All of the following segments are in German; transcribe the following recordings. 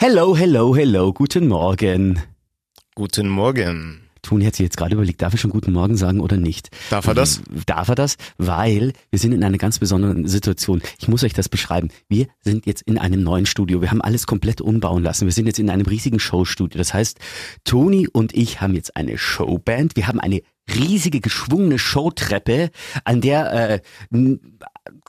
Hello, hello, hello, guten Morgen. Guten Morgen. Toni hat sich jetzt gerade überlegt, darf er schon guten Morgen sagen oder nicht? Darf er das? Darf er das? Weil wir sind in einer ganz besonderen Situation. Ich muss euch das beschreiben. Wir sind jetzt in einem neuen Studio. Wir haben alles komplett umbauen lassen. Wir sind jetzt in einem riesigen Showstudio. Das heißt, Toni und ich haben jetzt eine Showband. Wir haben eine riesige geschwungene Showtreppe, an der äh,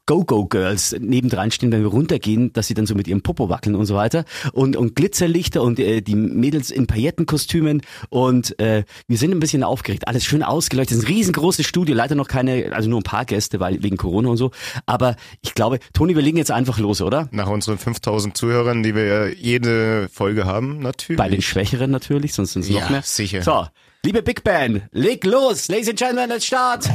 Go-Go-Girls nebendran stehen, wenn wir runtergehen, dass sie dann so mit ihrem Popo wackeln und so weiter. Und, und Glitzerlichter und äh, die Mädels in Paillettenkostümen. Und äh, wir sind ein bisschen aufgeregt. Alles schön ausgeleuchtet. Es ist ein riesengroßes Studio. Leider noch keine, also nur ein paar Gäste, weil wegen Corona und so. Aber ich glaube, Toni, wir legen jetzt einfach los, oder? Nach unseren 5000 Zuhörern, die wir ja jede Folge haben, natürlich. Bei den Schwächeren natürlich, sonst sind es noch Ja, mehr. sicher. So, liebe Big Band, leg los. Ladies and Gentlemen, let's start.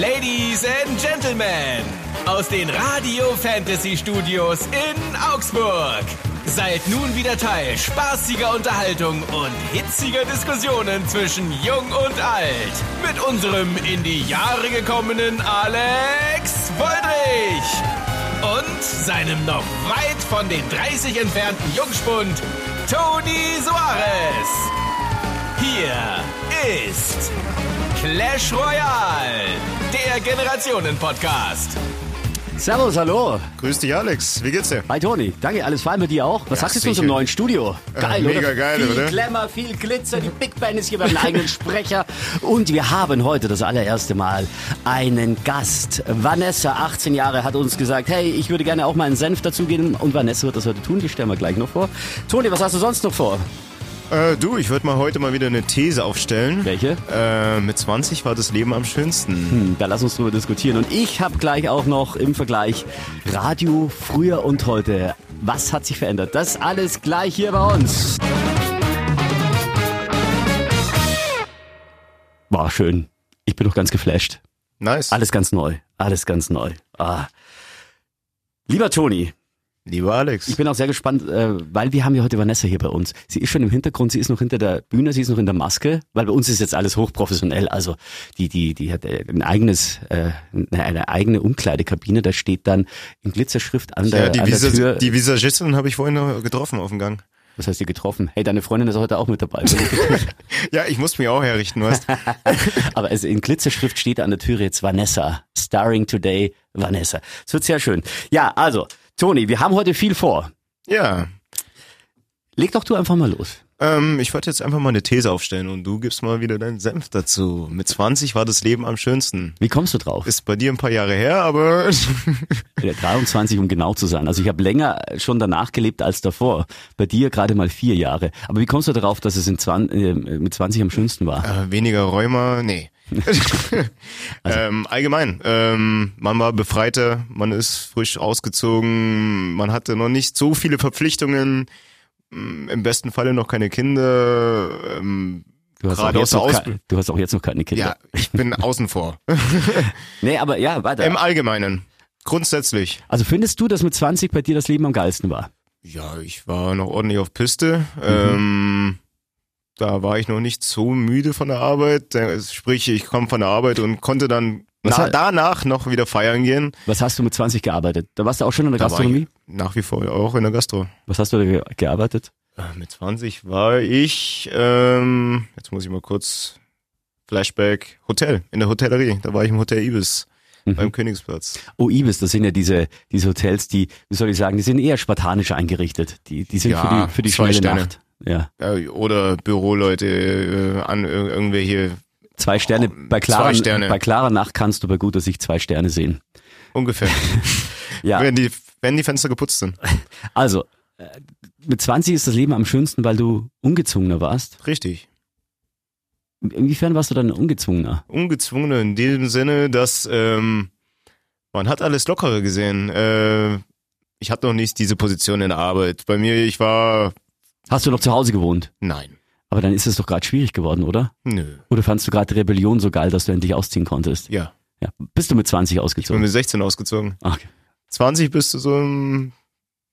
Ladies and Gentlemen, aus den Radio Fantasy Studios in Augsburg. Seid nun wieder Teil spaßiger Unterhaltung und hitziger Diskussionen zwischen Jung und Alt. Mit unserem in die Jahre gekommenen Alex Woldrich. Und seinem noch weit von den 30 entfernten Jungspund Toni Soares. Hier ist Clash Royale, der Generationen-Podcast. Servus, hallo. Grüß dich, Alex. Wie geht's dir? Hi Toni, danke, alles fein mit dir auch? Was Ja, sagst du zu unserem neuen Studio? Geil, mega oder? geil, viel oder? Glamour, viel Glitzer, die Big Band ist hier beim eigenen Sprecher und wir haben heute das allererste Mal einen Gast. Vanessa, 18 Jahre, hat uns gesagt, hey, ich würde gerne auch mal einen Senf dazugeben und Vanessa wird das heute tun, die stellen wir gleich noch vor. Toni, was hast du sonst noch vor? Äh, du, ich würde mal heute mal wieder eine These aufstellen. Welche? Äh, mit 20 war das Leben am schönsten. Hm, Da lass uns drüber diskutieren. Und ich habe gleich auch noch im Vergleich Radio früher und heute. Was hat sich verändert? Das alles gleich hier bei uns. War schön. Ich bin doch ganz geflasht. Nice. Alles ganz neu. Alles ganz neu. Ah. Lieber Toni, Lieber Alex. ich bin auch sehr gespannt, äh, weil wir haben ja heute Vanessa hier bei uns. Sie ist schon im Hintergrund, sie ist noch hinter der Bühne, sie ist noch in der Maske, weil bei uns ist jetzt alles hochprofessionell. Also die, die, die hat äh, ein eigenes, äh, eine, eigene Umkleidekabine, da steht dann in Glitzerschrift an der, ja, die, an der Tür. die Visagistin habe ich vorhin noch getroffen auf dem Gang. Was heißt ihr getroffen? Hey, deine Freundin ist heute auch mit dabei. Ja, ich muss mich auch herrichten, weißt Aber es, in Glitzerschrift steht an der Tür jetzt Vanessa. Starring today Vanessa. Es wird sehr schön. Ja, also, Toni, wir haben heute viel vor. Ja. Leg doch du einfach mal los. Ähm, ich wollte jetzt einfach mal eine These aufstellen und du gibst mal wieder deinen Senf dazu. Mit 20 war das Leben am schönsten. Wie kommst du drauf? Ist bei dir ein paar Jahre her, aber Ja, 23, um genau zu sein. Also ich habe länger schon danach gelebt als davor. Bei dir gerade mal vier Jahre. Aber wie kommst du darauf, dass es in 20, äh, mit 20 am schönsten war? äh, weniger Rheuma, nee. ähm, allgemein, ähm, man war befreiter, man ist frisch ausgezogen, man hatte noch nicht so viele Verpflichtungen, mm, im besten Falle noch keine Kinder. Ähm, Du hast, auch gerade jetzt aus noch du hast auch jetzt noch keine Kinder. Ja, ich bin außen vor. Nee, aber ja, weiter. Im Allgemeinen. Grundsätzlich. also findest du, dass mit 20 bei dir das Leben am geilsten war? Ja, ich war noch ordentlich auf Piste. Mhm. Ähm, da war ich noch nicht so müde von der Arbeit. Sprich, ich kam von der Arbeit und konnte dann na, danach noch wieder feiern gehen. Was hast du mit 20 gearbeitet? Da warst du auch schon in der Da Gastronomie? nach wie vor auch in der Gastro. Was hast du da ge gearbeitet? Äh, Mit 20 war ich, ähm, jetzt muss ich mal kurz Flashback, Hotel, in der Hotellerie. Da war ich im Hotel Ibis Mhm. beim Königsplatz. Oh, Ibis, das sind ja diese, diese Hotels, die, wie soll ich sagen, die sind eher spartanisch eingerichtet. Die, die sind Ja, für die, für die schnelle Sterne. Nacht. Ja. Oder Büroleute, äh, an ir- irgendwer hier, Zwei Sterne, bei klarer, Sterne. bei klarer Nacht kannst du bei guter Sicht zwei Sterne sehen. ungefähr. Ja, wenn, die, wenn die Fenster geputzt sind. also, äh, mit 20 ist das Leben am schönsten, weil du ungezwungener warst. Richtig. Inwiefern warst du dann ungezwungener? Ungezwungene in dem Sinne, dass ähm, man hat alles lockere gesehen. Äh, ich hatte noch nicht diese Position in der Arbeit. Bei mir, ich war, Hast du noch zu Hause gewohnt? nein, Aber dann ist es doch gerade schwierig geworden, oder? nö, Oder fandst du gerade Rebellion so geil, dass du endlich ausziehen konntest? ja. Ja. Bist du mit 20 Ich bin ausgezogen? mit 16 ausgezogen. Okay. 20 bist du so im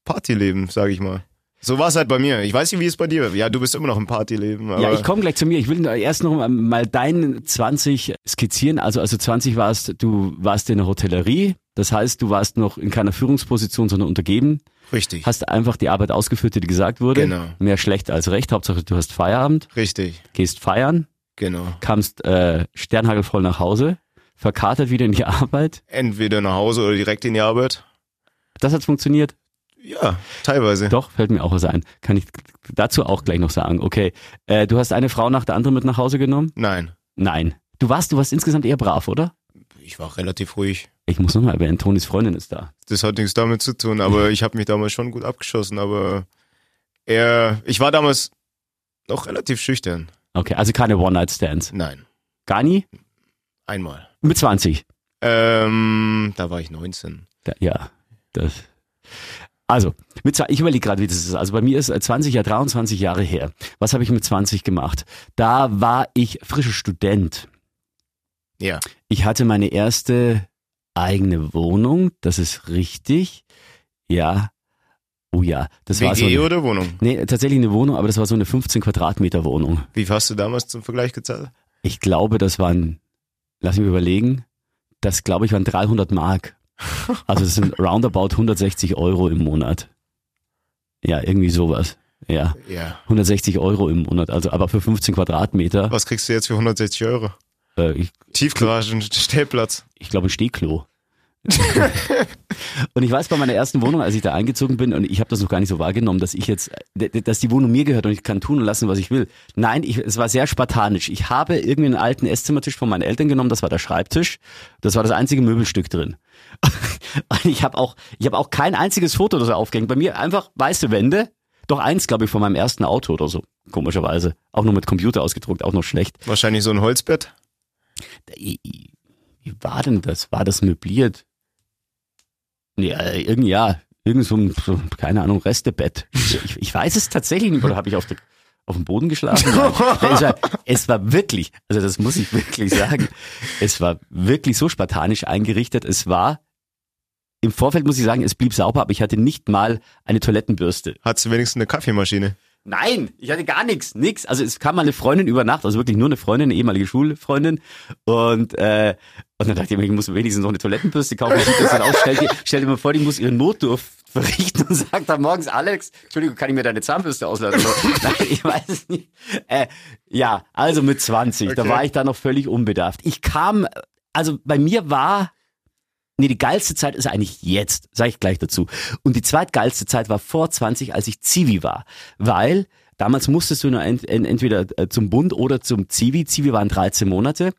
Partyleben, sag ich mal. So war es halt bei mir. Ich weiß nicht, wie es bei dir war. Ja, du bist immer noch im Partyleben. Ja, ich komme gleich zu mir. Ich will erst noch mal deinen 20 skizzieren. Also, also 20 warst, du warst in der Hotellerie, Das heißt, du warst noch in keiner Führungsposition, sondern untergeben. Richtig. Hast einfach die Arbeit ausgeführt, die dir gesagt wurde. Genau. Mehr schlecht als recht. Hauptsache, du hast Feierabend, Richtig. gehst feiern, Genau. kamst äh, sternhagelvoll nach Hause, verkatert wieder in die Arbeit. Entweder nach Hause oder direkt in die Arbeit. Das hat funktioniert. Ja, teilweise. Doch, fällt mir auch was ein. Kann ich dazu auch gleich noch sagen. Okay, äh, du hast eine Frau nach der anderen mit nach Hause genommen? Nein. Nein. Du warst, du warst insgesamt eher brav, oder? Ich war relativ ruhig. Ich muss nochmal erwähnen, Tonis Freundin ist da. Das hat nichts damit zu tun, aber ich habe mich damals schon gut abgeschossen, aber er, ich war damals noch relativ schüchtern. Okay, also keine One-Night-Stands. Nein. Gar nie? Einmal. Mit 20. Ähm, da war ich 19. Da, ja, das. Also, mit, ich überlege gerade, wie das ist. Also bei mir ist äh, 20 ja 23 Jahre her. Was habe ich mit 20 gemacht? Da war ich frischer Student. Ja. Ich hatte meine erste eigene Wohnung, das ist richtig. Ja. Oh ja, das war so WG eine, oder Wohnung? Nee, tatsächlich eine Wohnung, aber das war so eine 15 Quadratmeter Wohnung. Wie hast du damals zum Vergleich gezahlt? Ich glaube, das waren, lass mich überlegen, das glaube ich waren 300 Mark. Also das sind roundabout 160 Euro im Monat. Ja, irgendwie sowas. Ja, Ja. 160 Euro im Monat, also aber für 15 Quadratmeter. Was kriegst du jetzt für 160 Euro? Äh, ich Tiefgarage, Stellplatz. ich glaube ein Stehklo. und ich weiß bei meiner ersten Wohnung, als ich da eingezogen bin, und ich habe das noch gar nicht so wahrgenommen, dass ich jetzt, dass die Wohnung mir gehört und ich kann tun und lassen, was ich will. Nein, ich, es war sehr spartanisch. Ich habe irgendwie einen alten Esszimmertisch von meinen Eltern genommen, das war der Schreibtisch. Das war das einzige Möbelstück drin. und ich habe auch, ich habe auch kein einziges Foto oder so aufgehängt. Bei mir einfach weiße Wände. Doch eins, glaube ich, von meinem ersten Auto oder so. Komischerweise. Auch nur mit Computer ausgedruckt, auch noch schlecht. Wahrscheinlich so ein Holzbett. Wie war denn das? War das möbliert? Ja, irgendwie ja. Irgend so ein, so, keine Ahnung, Restebett. Ich, ich weiß es tatsächlich nicht, oder habe ich auf, der, auf dem Boden geschlafen? Nein. Es war wirklich, also das muss ich wirklich sagen, es war wirklich so spartanisch eingerichtet. Es war, im Vorfeld muss ich sagen, es blieb sauber, aber ich hatte nicht mal eine Toilettenbürste. Hattest du wenigstens eine Kaffeemaschine? Nein, ich hatte gar nichts, nix. Also es kam mal eine Freundin über Nacht, also wirklich nur eine Freundin, eine ehemalige Schulfreundin. Und, äh, und dann dachte ich mir, ich muss wenigstens noch eine Toilettenbürste kaufen. Sieht das aus? Stell dir, stell dir mal vor, die muss ihre Notdurft verrichten und sagt dann morgens, Alex, Entschuldigung, kann ich mir deine Zahnbürste auslassen? Nein, ich weiß es nicht. Äh, ja, also mit 20, da Okay. war ich da noch völlig unbedarft. Ich kam, also bei mir war Nee, die geilste Zeit ist eigentlich jetzt, sage ich gleich dazu. Und die zweitgeilste Zeit war vor 20, als ich Zivi war. Weil damals musstest du nur ent, ent, entweder äh, zum Bund oder zum Zivi. Zivi waren 13 Monate.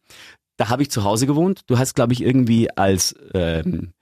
Da habe ich zu Hause gewohnt. Du hast, glaube ich, irgendwie als ähm,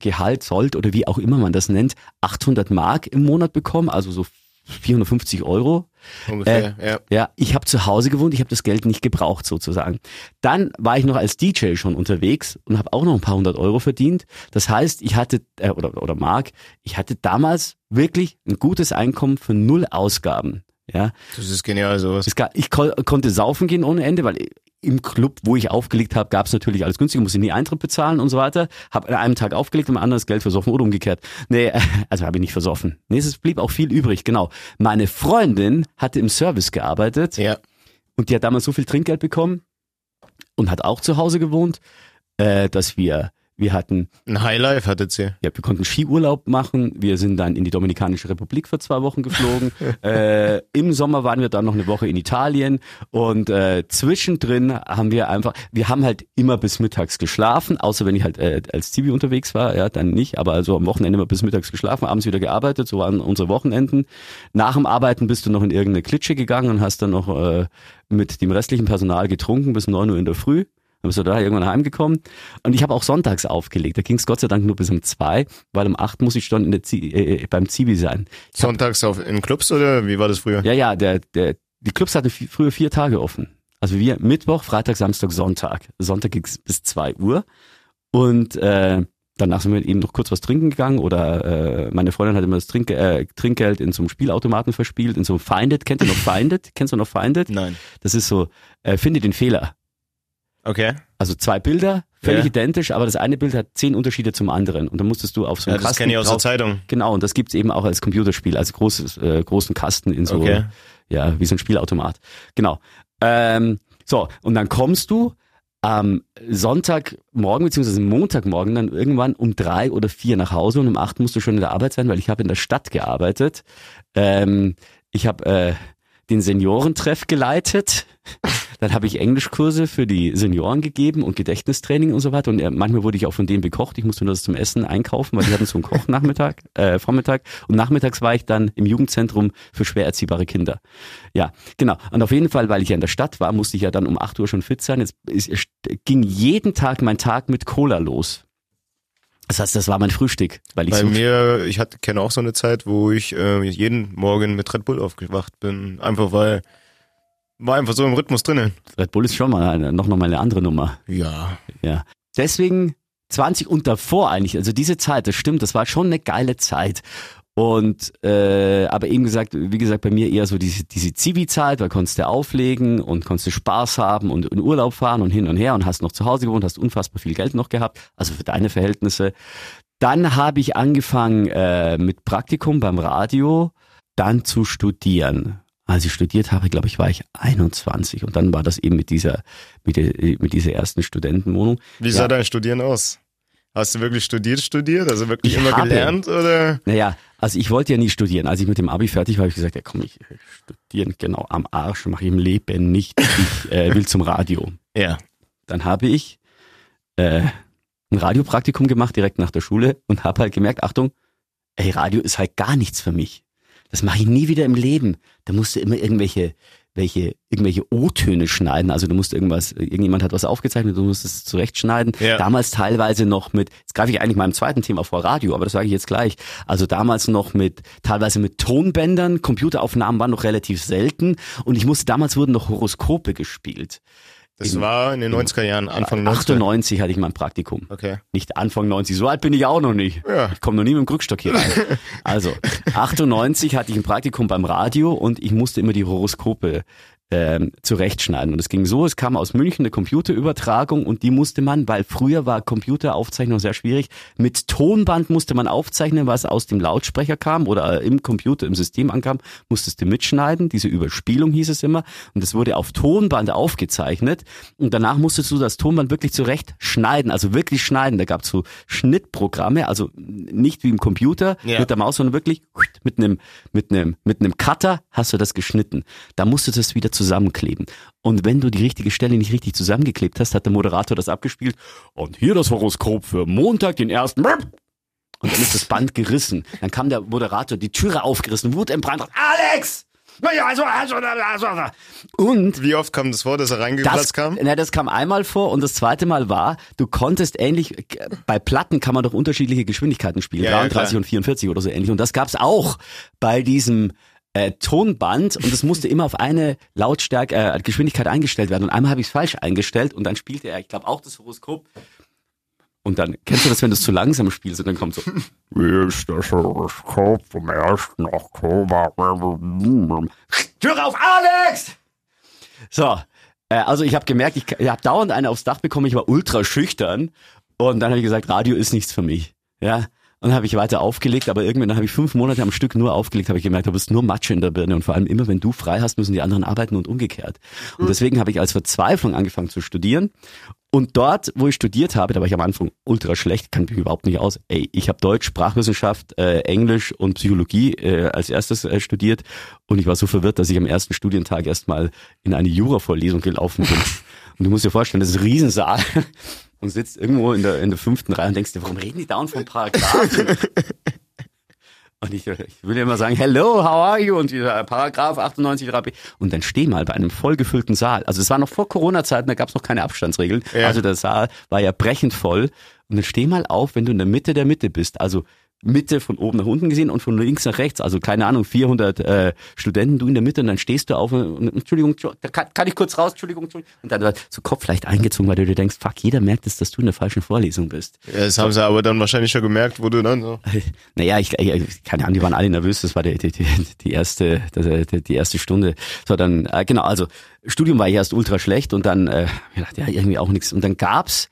Gehalt, Sold oder wie auch immer man das nennt, 800 Mark im Monat bekommen, also so 450 Euro. Ungefähr, ja. Ja, ich habe zu Hause gewohnt, ich habe das Geld nicht gebraucht sozusagen. Dann war ich noch als DJ schon unterwegs und habe auch noch ein paar hundert Euro verdient. Das heißt, ich hatte, äh, oder, oder Mark, ich hatte damals wirklich ein gutes Einkommen für null Ausgaben. Ja, Das ist genial, sowas. ich ko konnte saufen gehen ohne Ende, weil im Club, wo ich aufgelegt habe, gab es natürlich alles günstig, musste nie Eintritt bezahlen und so weiter. Habe an einem Tag aufgelegt, am anderen das Geld versoffen oder umgekehrt. Nee, also habe ich nicht versoffen. Nee, es blieb auch viel übrig, genau. Meine Freundin hatte im Service gearbeitet Ja. und die hat damals so viel Trinkgeld bekommen und hat auch zu Hause gewohnt, äh, dass wir, wir hatten, Ein Highlife hattet sie. ja, wir konnten Skiurlaub machen. Wir sind dann in die Dominikanische Republik für zwei Wochen geflogen. äh, Im Sommer waren wir dann noch eine Woche in Italien und äh, zwischendrin haben wir einfach, wir haben halt immer bis mittags geschlafen, außer wenn ich halt äh, als Zivi unterwegs war, ja, dann nicht, aber also am Wochenende immer bis mittags geschlafen, abends wieder gearbeitet, so waren unsere Wochenenden. Nach dem Arbeiten bist du noch in irgendeine Klitsche gegangen und hast dann noch äh, mit dem restlichen Personal getrunken bis neun Uhr in der Früh. Dann bist du da irgendwann heimgekommen. Und ich habe auch sonntags aufgelegt. Da ging es Gott sei Dank nur bis um zwei, weil um acht muss ich schon in der Zi äh, beim Zivi sein. Sonntags auf, in Clubs oder wie war das früher? Ja, ja, der, der, die Clubs hatten früher vier Tage offen. Also wir Mittwoch, Freitag, Samstag, Sonntag. Sonntag ging's bis zwei Uhr. Und äh, danach sind wir eben noch kurz was trinken gegangen oder äh, meine Freundin hat immer das Trink, äh, Trinkgeld in so einem Spielautomaten verspielt, in so einem Finded. Kennt ihr noch Finded? Kennst du noch Finded? Nein. Das ist so, äh, finde den Fehler. Okay. Also zwei Bilder, völlig Ja. identisch, aber das eine Bild hat zehn Unterschiede zum anderen. Und dann musstest du auf so Ja, einem das Kasten kenne ich aus der Zeitung. Genau, und das gibt's eben auch als Computerspiel, als großes, äh, großen Kasten in so, Okay. ja, wie so ein Spielautomat. Genau. Ähm, so, und dann kommst du am Sonntagmorgen beziehungsweise Montagmorgen dann irgendwann um drei oder vier nach Hause und um acht musst du schon in der Arbeit sein, weil ich habe in der Stadt gearbeitet. Ähm, ich habe äh, den Seniorentreff geleitet. Dann habe ich Englischkurse für die Senioren gegeben und Gedächtnistraining und so weiter. Und äh, manchmal wurde ich auch von denen bekocht. Ich musste nur das zum Essen einkaufen, weil die hatten so einen Kochnachmittag, äh, Vormittag. Und nachmittags war ich dann im Jugendzentrum für schwer erziehbare Kinder. Ja, genau. Und auf jeden Fall, weil ich ja in der Stadt war, musste ich ja dann um 8 Uhr schon fit sein. Es, es, es ging jeden Tag mein Tag mit Cola los. Das heißt, das war mein Frühstück, weil ich Bei so mir, ich hatte kenne auch so eine Zeit, wo ich äh, jeden Morgen mit Red Bull aufgewacht bin, einfach weil war einfach so im Rhythmus drinnen. Red Bull ist schon mal eine, noch noch mal eine andere Nummer. Ja. Ja. Deswegen 20 und davor eigentlich, also diese Zeit, das stimmt, das war schon eine geile Zeit. Und äh, aber eben gesagt, wie gesagt, bei mir eher so diese, diese Zivi-Zeit, weil konntest du auflegen und konntest du Spaß haben und in Urlaub fahren und hin und her und hast noch zu Hause gewohnt, hast unfassbar viel Geld noch gehabt, also für deine Verhältnisse. Dann habe ich angefangen äh, mit Praktikum beim Radio, dann zu studieren. Als ich studiert habe, glaube ich, war ich 21 und dann war das eben mit dieser mit, der, mit dieser ersten Studentenwohnung. Wie Ja. sah dein Studieren aus? Hast du wirklich studiert, studiert? Also wirklich Ich immer habe- gelernt oder? Naja, also ich wollte ja nie studieren. Als ich mit dem Abi fertig war, habe ich gesagt, ja komm, ich äh, studieren genau am Arsch, mache ich im Leben nicht. Ich äh, will zum Radio. Ja. Dann habe ich äh, ein Radiopraktikum gemacht direkt nach der Schule und habe halt gemerkt, Achtung, ey, Radio ist halt gar nichts für mich. Das mache ich nie wieder im Leben. Da musst du immer irgendwelche welche irgendwelche O-Töne schneiden. Also du musst irgendwas, irgendjemand hat was aufgezeichnet, du musst es zurechtschneiden. Ja. Damals teilweise noch mit, jetzt greife ich eigentlich meinem zweiten Thema vor Radio, aber das sage ich jetzt gleich. Also damals noch mit, teilweise mit Tonbändern, Computeraufnahmen waren noch relativ selten und ich musste, damals wurden noch Horoskope gespielt. Das In- war in den 90er Jahren, Anfang 90er. 98 hatte ich mein Praktikum. Okay. Nicht Anfang 90, so alt bin ich auch noch nicht. Ja. Ich komme noch nie mit dem Krückstock hier rein. Also, 98 hatte ich ein Praktikum beim Radio und ich musste immer die Horoskope ähm, zurechtschneiden. Und es ging so, es kam aus München eine Computerübertragung und die musste man, weil früher war Computeraufzeichnung sehr schwierig, mit Tonband musste man aufzeichnen, was aus dem Lautsprecher kam oder im Computer, im System ankam, musstest du mitschneiden. Diese Überspielung hieß es immer. Und das wurde auf Tonband aufgezeichnet. Und danach musstest du das Tonband wirklich zurecht schneiden, also wirklich schneiden. Da gab es so Schnittprogramme, also nicht wie im Computer Ja. mit der Maus, sondern wirklich mit einem mit einem mit einem Cutter hast du das geschnitten. Da musst du das wieder zusammenkleben. Und wenn du die richtige Stelle nicht richtig zusammengeklebt hast, hat der Moderator das abgespielt. Und hier das Horoskop für Montag, den ersten. Und dann ist das Band gerissen. Dann kam der Moderator, die Türe aufgerissen, wutentbrannt. Alex! also, Und Wie oft kam das vor, dass er das, reingeplatzt kam? Na, das kam einmal vor und das zweite Mal war, du konntest ähnlich, bei Platten kann man doch unterschiedliche Geschwindigkeiten spielen, Ja, ja, 33 klar. und 44 oder so ähnlich. Und das gab's auch bei diesem äh, Tonband und es musste immer auf eine Lautstärke, äh, Geschwindigkeit eingestellt werden. Und einmal habe ich es falsch eingestellt und dann spielte er, ich glaube auch das Horoskop. Und dann, kennst du das, wenn du es zu langsam spielst und dann kommt so, Wie ist das Horoskop vom 1. Oktober? Tür auf, Alex! So, äh, also ich habe gemerkt, ich, ich habe dauernd eine aufs Dach bekommen, ich war ultra schüchtern und dann habe ich gesagt, Radio ist nichts für mich. Ja, und dann habe ich weiter aufgelegt, aber irgendwann habe ich fünf Monate am Stück nur aufgelegt, habe ich gemerkt, du bist nur Matsche in der Birne und vor allem immer, wenn du frei hast, müssen die anderen arbeiten und umgekehrt. Und deswegen habe ich als Verzweiflung angefangen zu studieren und dort, wo ich studiert habe, da war ich am Anfang ultra schlecht, kann mich überhaupt nicht aus. Ey, ich habe Deutsch, Sprachwissenschaft, äh, Englisch und Psychologie äh, als erstes äh, studiert und ich war so verwirrt, dass ich am ersten Studientag erstmal in eine Jura-Vorlesung gelaufen bin. Und du musst dir vorstellen, das ist ein Riesensaal und sitzt irgendwo in der, in der fünften Reihe und denkst dir, warum reden die dauernd von Paragraphen? Und ich, ich will immer sagen, hello, how are you? Und dieser Paragraph 98 3b. Und dann steh mal bei einem vollgefüllten Saal. Also es war noch vor Corona-Zeiten, da gab es noch keine Abstandsregeln. Ja. Also der Saal war ja brechend voll. Und dann steh mal auf, wenn du in der Mitte der Mitte bist. Also Mitte von oben nach unten gesehen und von links nach rechts. Also keine Ahnung, 400 äh, Studenten, du in der Mitte und dann stehst du auf und, Entschuldigung, da kann, kann ich kurz raus, Entschuldigung, Entschuldigung. Und dann wird so Kopf leicht eingezogen, weil du dir denkst, fuck, jeder merkt es, dass du in der falschen Vorlesung bist. Ja, das haben sie aber dann wahrscheinlich schon gemerkt, wo du dann so. Naja, ich, ich keine Ahnung, die waren alle nervös, das war die, die, die, erste, die, die erste Stunde. So, dann, äh, genau, also Studium war erst ultra schlecht und dann, äh, ich dachte, ja, irgendwie auch nichts. Und dann gab's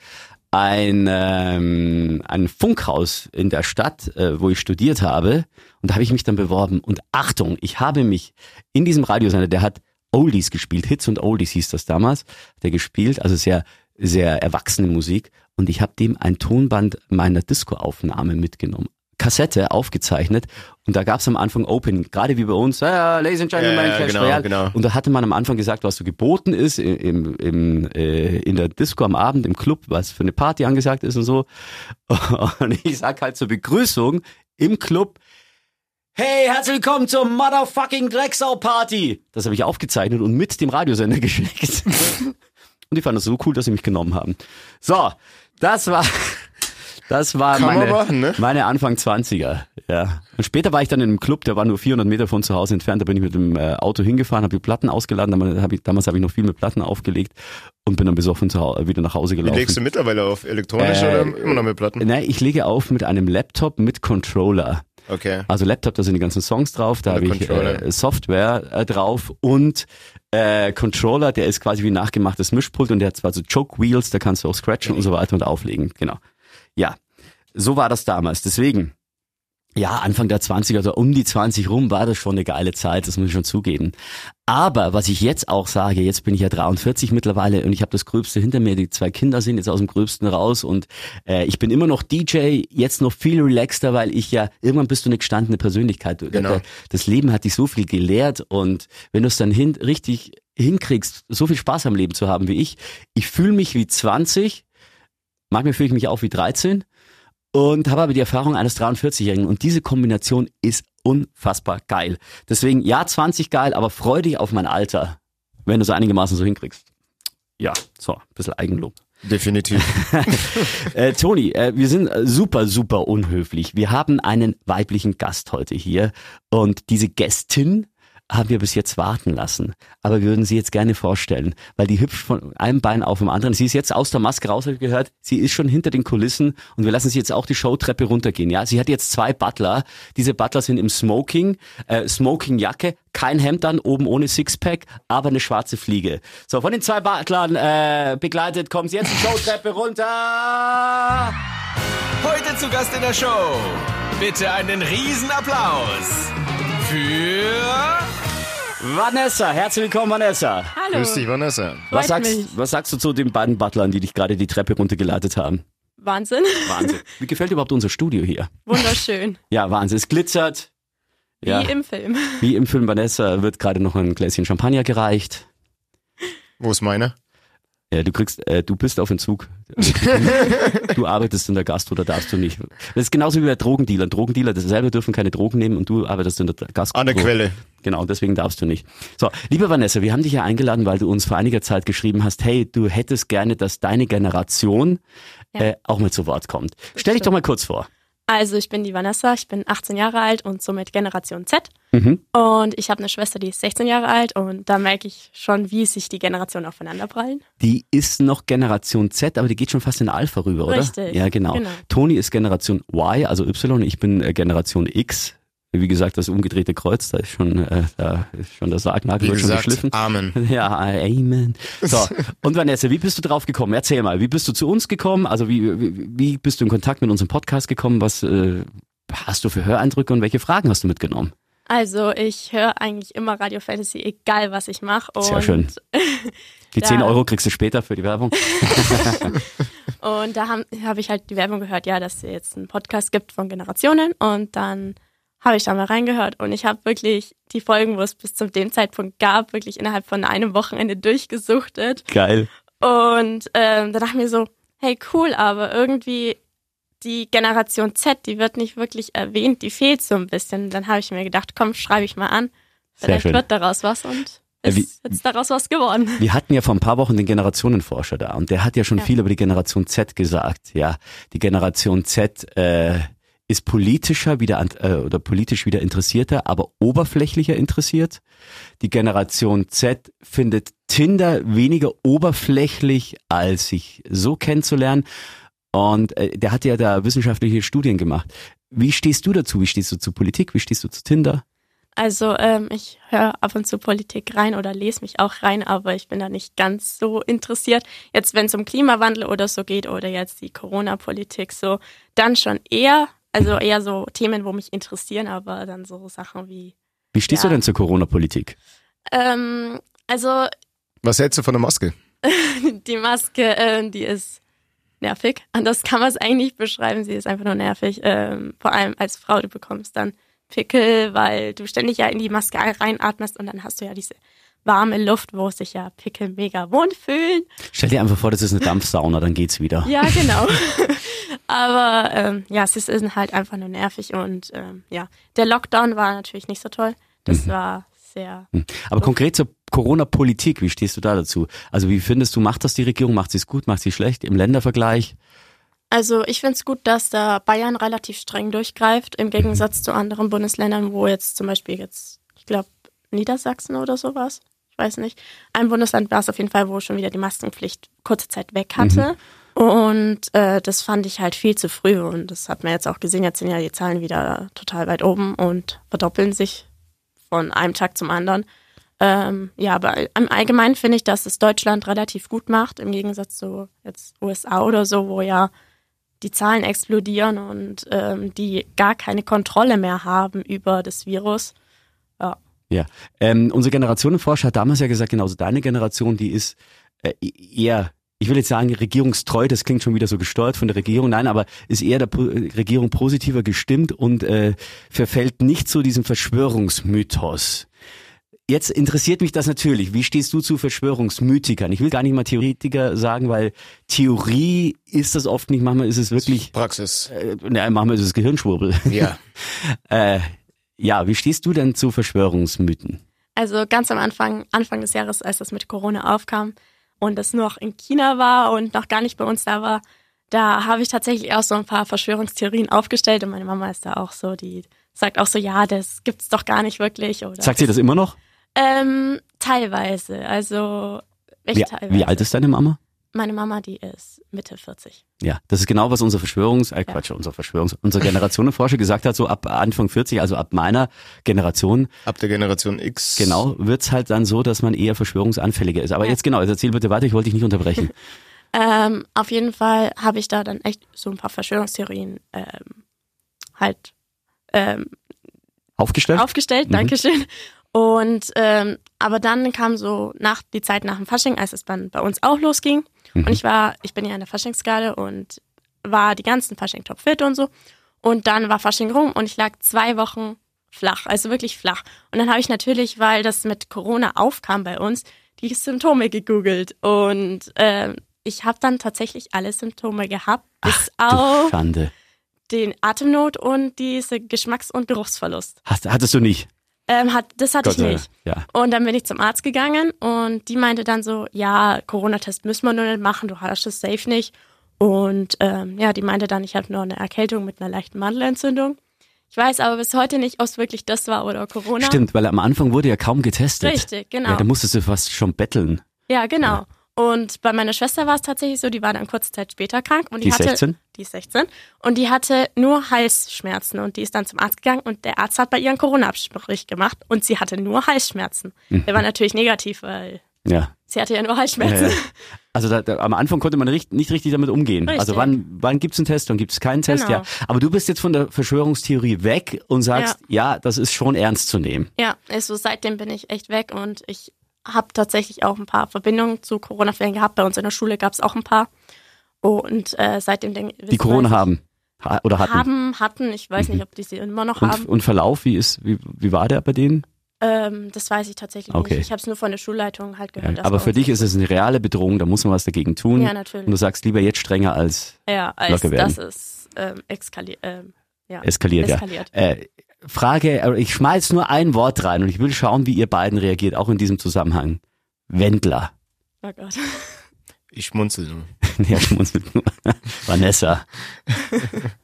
ein, ähm, ein Funkhaus in der Stadt, äh, wo ich studiert habe. Und da habe ich mich dann beworben. Und Achtung, ich habe mich in diesem Radiosender, der hat Oldies gespielt, Hits und Oldies hieß das damals, der gespielt, also sehr sehr erwachsene Musik und ich habe dem ein Tonband meiner Disco-Aufnahme mitgenommen. Kassette aufgezeichnet und da gab es am Anfang Open, gerade wie bei uns, ja, Ladies and Gentlemen, Ja, ja, genau, Royale. genau. Und da hatte man am Anfang gesagt, was so geboten ist im, im, äh, in der Disco am Abend, im Club, was für eine Party angesagt ist und so. Und ich sag halt zur Begrüßung im Club, Hey, herzlich willkommen zur Motherfucking Drecksau Party. Das habe ich aufgezeichnet und mit dem Radiosender geschickt. und die fanden das so cool, dass sie mich genommen haben. So, das war, das war Kann meine, machen, ne? meine Anfang 20er. Ja. Und später war ich dann in einem Club, der war nur 400 Meter von zu Hause entfernt. Da bin ich mit dem äh, Auto hingefahren, habe die Platten ausgeladen. Damals habe ich, noch viel mit Platten aufgelegt und bin dann besoffen zu Hause, wieder nach Hause Wie gelaufen. legst du mittlerweile auf? Elektronisch Äh, oder immer noch mit Platten? Ne, ich lege auf mit einem Laptop mit Controller. Okay. Also Laptop, da sind die ganzen Songs drauf, da habe ich äh, Software äh, drauf und äh, Controller, der ist quasi wie ein nachgemachtes Mischpult und der hat zwar so Choke Wheels, da kannst du auch scratchen und so weiter und auflegen. Genau. Ja, so war das damals. Deswegen, ja, Anfang der 20er, also um die 20 rum war das schon eine geile Zeit, das muss ich schon zugeben. Aber was ich jetzt auch sage, jetzt bin ich ja 43 mittlerweile und ich habe das Gröbste hinter mir, die zwei Kinder sind jetzt aus dem Gröbsten raus und äh, ich bin immer noch DJ, jetzt noch viel relaxter, weil ich ja, irgendwann bist du eine gestandene Persönlichkeit. Genau. Das Leben hat dich so viel gelehrt und wenn du es dann hin, richtig hinkriegst, so viel Spaß am Leben zu haben wie ich, ich fühle mich wie 20, manchmal fühle ich mich auch wie 13 und habe aber die Erfahrung eines 43-Jährigen und diese Kombination ist unfassbar geil. Deswegen, ja, 20 geil, aber freu dich auf mein Alter, wenn du es einigermaßen so hinkriegst. Ja, so, ein bisschen Eigenlob. Definitiv. Äh, Toni, äh, wir sind äh, super, super unhöflich. Wir haben einen weiblichen Gast heute hier und diese Gästin haben wir bis jetzt warten lassen. Aber wir würden sie jetzt gerne vorstellen, weil die hüpft von einem Bein auf dem anderen. Sie ist jetzt aus der Maske raus, habe ich gehört. Sie ist schon hinter den Kulissen und wir lassen sie jetzt auch die Showtreppe runtergehen. Ja, sie hat jetzt zwei Butler. Diese Butler sind im Smoking, äh, Smokingjacke, kein Hemd an, oben ohne Sixpack, aber eine schwarze Fliege. So, von den zwei Butlern äh, begleitet kommt sie jetzt die Showtreppe runter. Heute zu Gast in der Show. Bitte einen Riesenapplaus für Vanessa, herzlich willkommen, Vanessa. Hallo. Grüß dich, Vanessa. Was sagst, was sagst du zu den beiden Butlern, die dich gerade die Treppe runtergeleitet haben? Wahnsinn. Wahnsinn. Wie gefällt dir überhaupt unser Studio hier? Wunderschön. Ja, Wahnsinn. Es glitzert. Ja, Wie im Film. wie im Film Vanessa wird gerade noch ein Gläschen Champagner gereicht. Wo ist meine? Ja, du kriegst, äh, du bist auf Entzug. du arbeitest in der Gastro, da darfst du nicht. Das ist genauso wie bei Drogendealern. Drogendealer das selber dürfen keine Drogen nehmen und du arbeitest in der Gastro. An der Quelle. Genau, deswegen darfst du nicht. So, liebe Vanessa, wir haben dich ja eingeladen, weil du uns vor einiger Zeit geschrieben hast, hey, du hättest gerne, dass deine Generation Ja. äh, auch mal zu Wort kommt. Stell dich doch mal kurz vor. Also ich bin die Vanessa, ich bin 18 Jahre alt und somit Generation Z. Mhm. Und ich habe eine Schwester, die ist 16 Jahre alt und da merke ich schon, wie sich die Generationen aufeinanderprallen. Die ist noch Generation Z, aber die geht schon fast in Alpha rüber, oder? Richtig, Ja, genau. genau. Toni ist Generation Y, also Y, ich bin äh, Generation X. Wie gesagt, das umgedrehte Kreuz, da ist schon, äh, da ist schon der Sargnagel wird schon gesagt, geschliffen. Amen. Ja, Amen. So, und Vanessa, wie bist du drauf gekommen? Erzähl mal, wie bist du zu uns gekommen? Also wie, wie, wie bist du in Kontakt mit unserem Podcast gekommen? Was äh, hast du für Höreindrücke und welche Fragen hast du mitgenommen? Also ich höre eigentlich immer Radio Fantasy, egal was ich mache. Sehr schön. Die Da- 10 Euro kriegst du später für die Werbung. Und da habe hab ich halt die Werbung gehört, ja, dass es jetzt einen Podcast gibt von Generationen. Und dann habe ich da mal reingehört. Und ich habe wirklich die Folgen, wo es bis zu dem Zeitpunkt gab, wirklich innerhalb von einem Wochenende durchgesuchtet. Geil. Und ähm, da dachte ich mir so, hey cool, aber irgendwie die Generation Z, die wird nicht wirklich erwähnt, die fehlt so ein bisschen. Dann habe ich mir gedacht, komm, schreibe ich mal an. Vielleicht wird daraus was und Äh, ist wie- jetzt daraus was geworden. Wir hatten ja vor ein paar Wochen den Generationenforscher da und der hat ja schon Ja. viel über die Generation Z gesagt. Ja, die Generation Z äh, ist politischer wieder äh, oder politisch wieder interessierter, aber oberflächlicher interessiert. Die Generation Z findet Tinder weniger oberflächlich, als sich so kennenzulernen. Und äh, der hat ja da wissenschaftliche Studien gemacht. Wie stehst du dazu? Wie stehst du zu Politik? Wie stehst du zu Tinder? Also ähm, ich höre ab und zu Politik rein oder lese mich auch rein, aber ich bin da nicht ganz so interessiert. Jetzt, wenn es um Klimawandel oder so geht oder jetzt die Corona-Politik so, dann schon eher, also eher so Themen, wo mich interessieren, aber dann so Sachen wie, Wie stehst Ja. du denn zur Corona-Politik? ähm, also Was hältst du von der Maske? die Maske, äh, die ist nervig. Anders kann man es eigentlich nicht beschreiben. Sie ist einfach nur nervig. Ähm, vor allem als Frau, du bekommst dann Pickel, weil du ständig ja in die Maske reinatmest und dann hast du ja diese warme Luft, wo sich ja Pickel mega wohnt fühlen. Stell dir einfach vor, das ist eine Dampfsauna, dann geht's wieder. Ja, genau. Aber ähm, ja, es ist halt einfach nur nervig und ähm, ja, der Lockdown war natürlich nicht so toll. Das war sehr. Hm. Aber konkret zur Corona-Politik, wie stehst du da dazu? Also wie findest du, macht das die Regierung? Macht sie es gut, macht sie schlecht im Ländervergleich? Also ich finde es gut, dass da Bayern relativ streng durchgreift, im Gegensatz zu anderen Bundesländern, wo jetzt zum Beispiel jetzt, ich glaube, Niedersachsen oder sowas, ich weiß nicht. Ein Bundesland war es auf jeden Fall, wo schon wieder die Maskenpflicht kurze Zeit weg hatte. Und äh, das fand ich halt viel zu früh. Und das hat man jetzt auch gesehen. Jetzt sind ja die Zahlen wieder total weit oben und verdoppeln sich von einem Tag zum anderen. Ähm, ja, aber im Allgemeinen finde ich, dass es Deutschland relativ gut macht, im Gegensatz zu jetzt USA oder so, wo ja die Zahlen explodieren und ähm, die gar keine Kontrolle mehr haben über das Virus. Ja. Ja. Ähm, unsere Generationenforscher hat damals ja gesagt, genauso deine Generation, die ist äh, eher, ich will jetzt sagen, regierungstreu, das klingt schon wieder so gesteuert von der Regierung, nein, aber ist eher der Po- Regierung positiver gestimmt und äh, verfällt nicht zu diesem Verschwörungsmythos. Jetzt interessiert mich das natürlich. Wie stehst du zu Verschwörungsmythikern? Ich will gar nicht mal Theoretiker sagen, weil Theorie ist das oft nicht. Manchmal ist es wirklich, Praxis. äh, ne, manchmal ist es Gehirnschwurbel. Ja. äh, ja, wie stehst du denn zu Verschwörungsmythen? Also ganz am Anfang, Anfang des Jahres, als das mit Corona aufkam und das noch in China war und noch gar nicht bei uns da war, da habe ich tatsächlich auch so ein paar Verschwörungstheorien aufgestellt und meine Mama ist da auch so, die sagt auch so, ja, das gibt's doch gar nicht wirklich. Oder Sagt sie das immer noch? Ähm, teilweise, also echt Wie, teilweise. wie alt ist deine Mama? Meine Mama, die ist Mitte 40. Ja, das ist genau, was unser Verschwörungs, äh, Quatsch, unser Verschwörungs, unsere Generationenforscher gesagt hat, so ab Anfang 40, also ab meiner Generation, Ab der Generation X. genau, wird's halt dann so, dass man eher verschwörungsanfälliger ist. Aber Ja. jetzt genau, jetzt erzähl bitte weiter, ich wollte dich nicht unterbrechen. Ähm, auf jeden Fall habe ich da dann echt so ein paar Verschwörungstheorien ähm, halt ähm, Aufgestellt? aufgestellt, Mhm. Dankeschön. Und ähm, aber dann kam so nach die Zeit nach dem Fasching, als es dann bei uns auch losging. Mhm. Und ich war, ich bin ja in der Faschingsgarde und war die ganzen Fasching topfit und so. Und dann war Fasching rum und ich lag zwei Wochen flach, also wirklich flach. Und dann habe ich natürlich, weil das mit Corona aufkam bei uns, die Symptome gegoogelt. Und ähm, ich habe dann tatsächlich alle Symptome gehabt, bis Du auf Schande. den Atemnot und diese Geschmacks- und Geruchsverlust. Hast, hattest du nicht? Ähm, hat, das hatte Gott ich nicht. Ja. Und dann bin ich zum Arzt gegangen und die meinte dann so, ja, Corona-Test müssen wir nur nicht machen, du hast es safe nicht. Und ähm, ja, die meinte dann, ich habe nur eine Erkältung mit einer leichten Mandelentzündung. Ich weiß aber bis heute nicht, ob es wirklich das war oder Corona. Stimmt, weil am Anfang wurde ja kaum getestet. Richtig, genau. Ja, da musstest du fast schon betteln. Ja, genau. Und bei meiner Schwester war es tatsächlich so, die war dann kurze Zeit später krank und die, Die ist hatte 16? die ist 16 und die hatte nur Halsschmerzen und die ist dann zum Arzt gegangen und der Arzt hat bei ihr einen Corona-Abstrich gemacht und sie hatte nur Halsschmerzen. Mhm. Der war natürlich negativ, weil Ja. sie hatte ja nur Halsschmerzen. Ja, ja. Also da, da, am Anfang konnte man richt, nicht richtig damit umgehen. Richtig. Also wann, wann gibt's einen Test, wann gibt's keinen Test, Genau. ja. Aber du bist jetzt von der Verschwörungstheorie weg und sagst, ja, das ist schon ernst zu nehmen. Ja, also seitdem bin ich echt weg und ich habe tatsächlich auch ein paar Verbindungen zu Corona-Fällen gehabt. Bei uns in der Schule gab es auch ein paar. Und äh, seitdem denke Die Corona haben. Ha oder hatten. Haben, hatten. Ich weiß nicht, ob die sie immer noch und, haben. und Verlauf, wie ist, wie, wie war der bei denen? Ähm, das weiß ich tatsächlich Okay. nicht. Ich habe es nur von der Schulleitung halt gehört. Ja, aber für dich ist es eine reale Bedrohung, da muss man was dagegen tun. Ja, natürlich. Und du sagst lieber jetzt strenger als ja, als locker werden. das ist ähm, eskaliert. Ähm, ja. eskaliert, Eskaliert. ja. Äh, Frage, ich schmeiß nur ein Wort rein und ich will schauen, wie ihr beiden reagiert, auch in diesem Zusammenhang. Wendler. Oh Gott. Ich schmunzel nur. Ja, schmunzelt nur. Vanessa.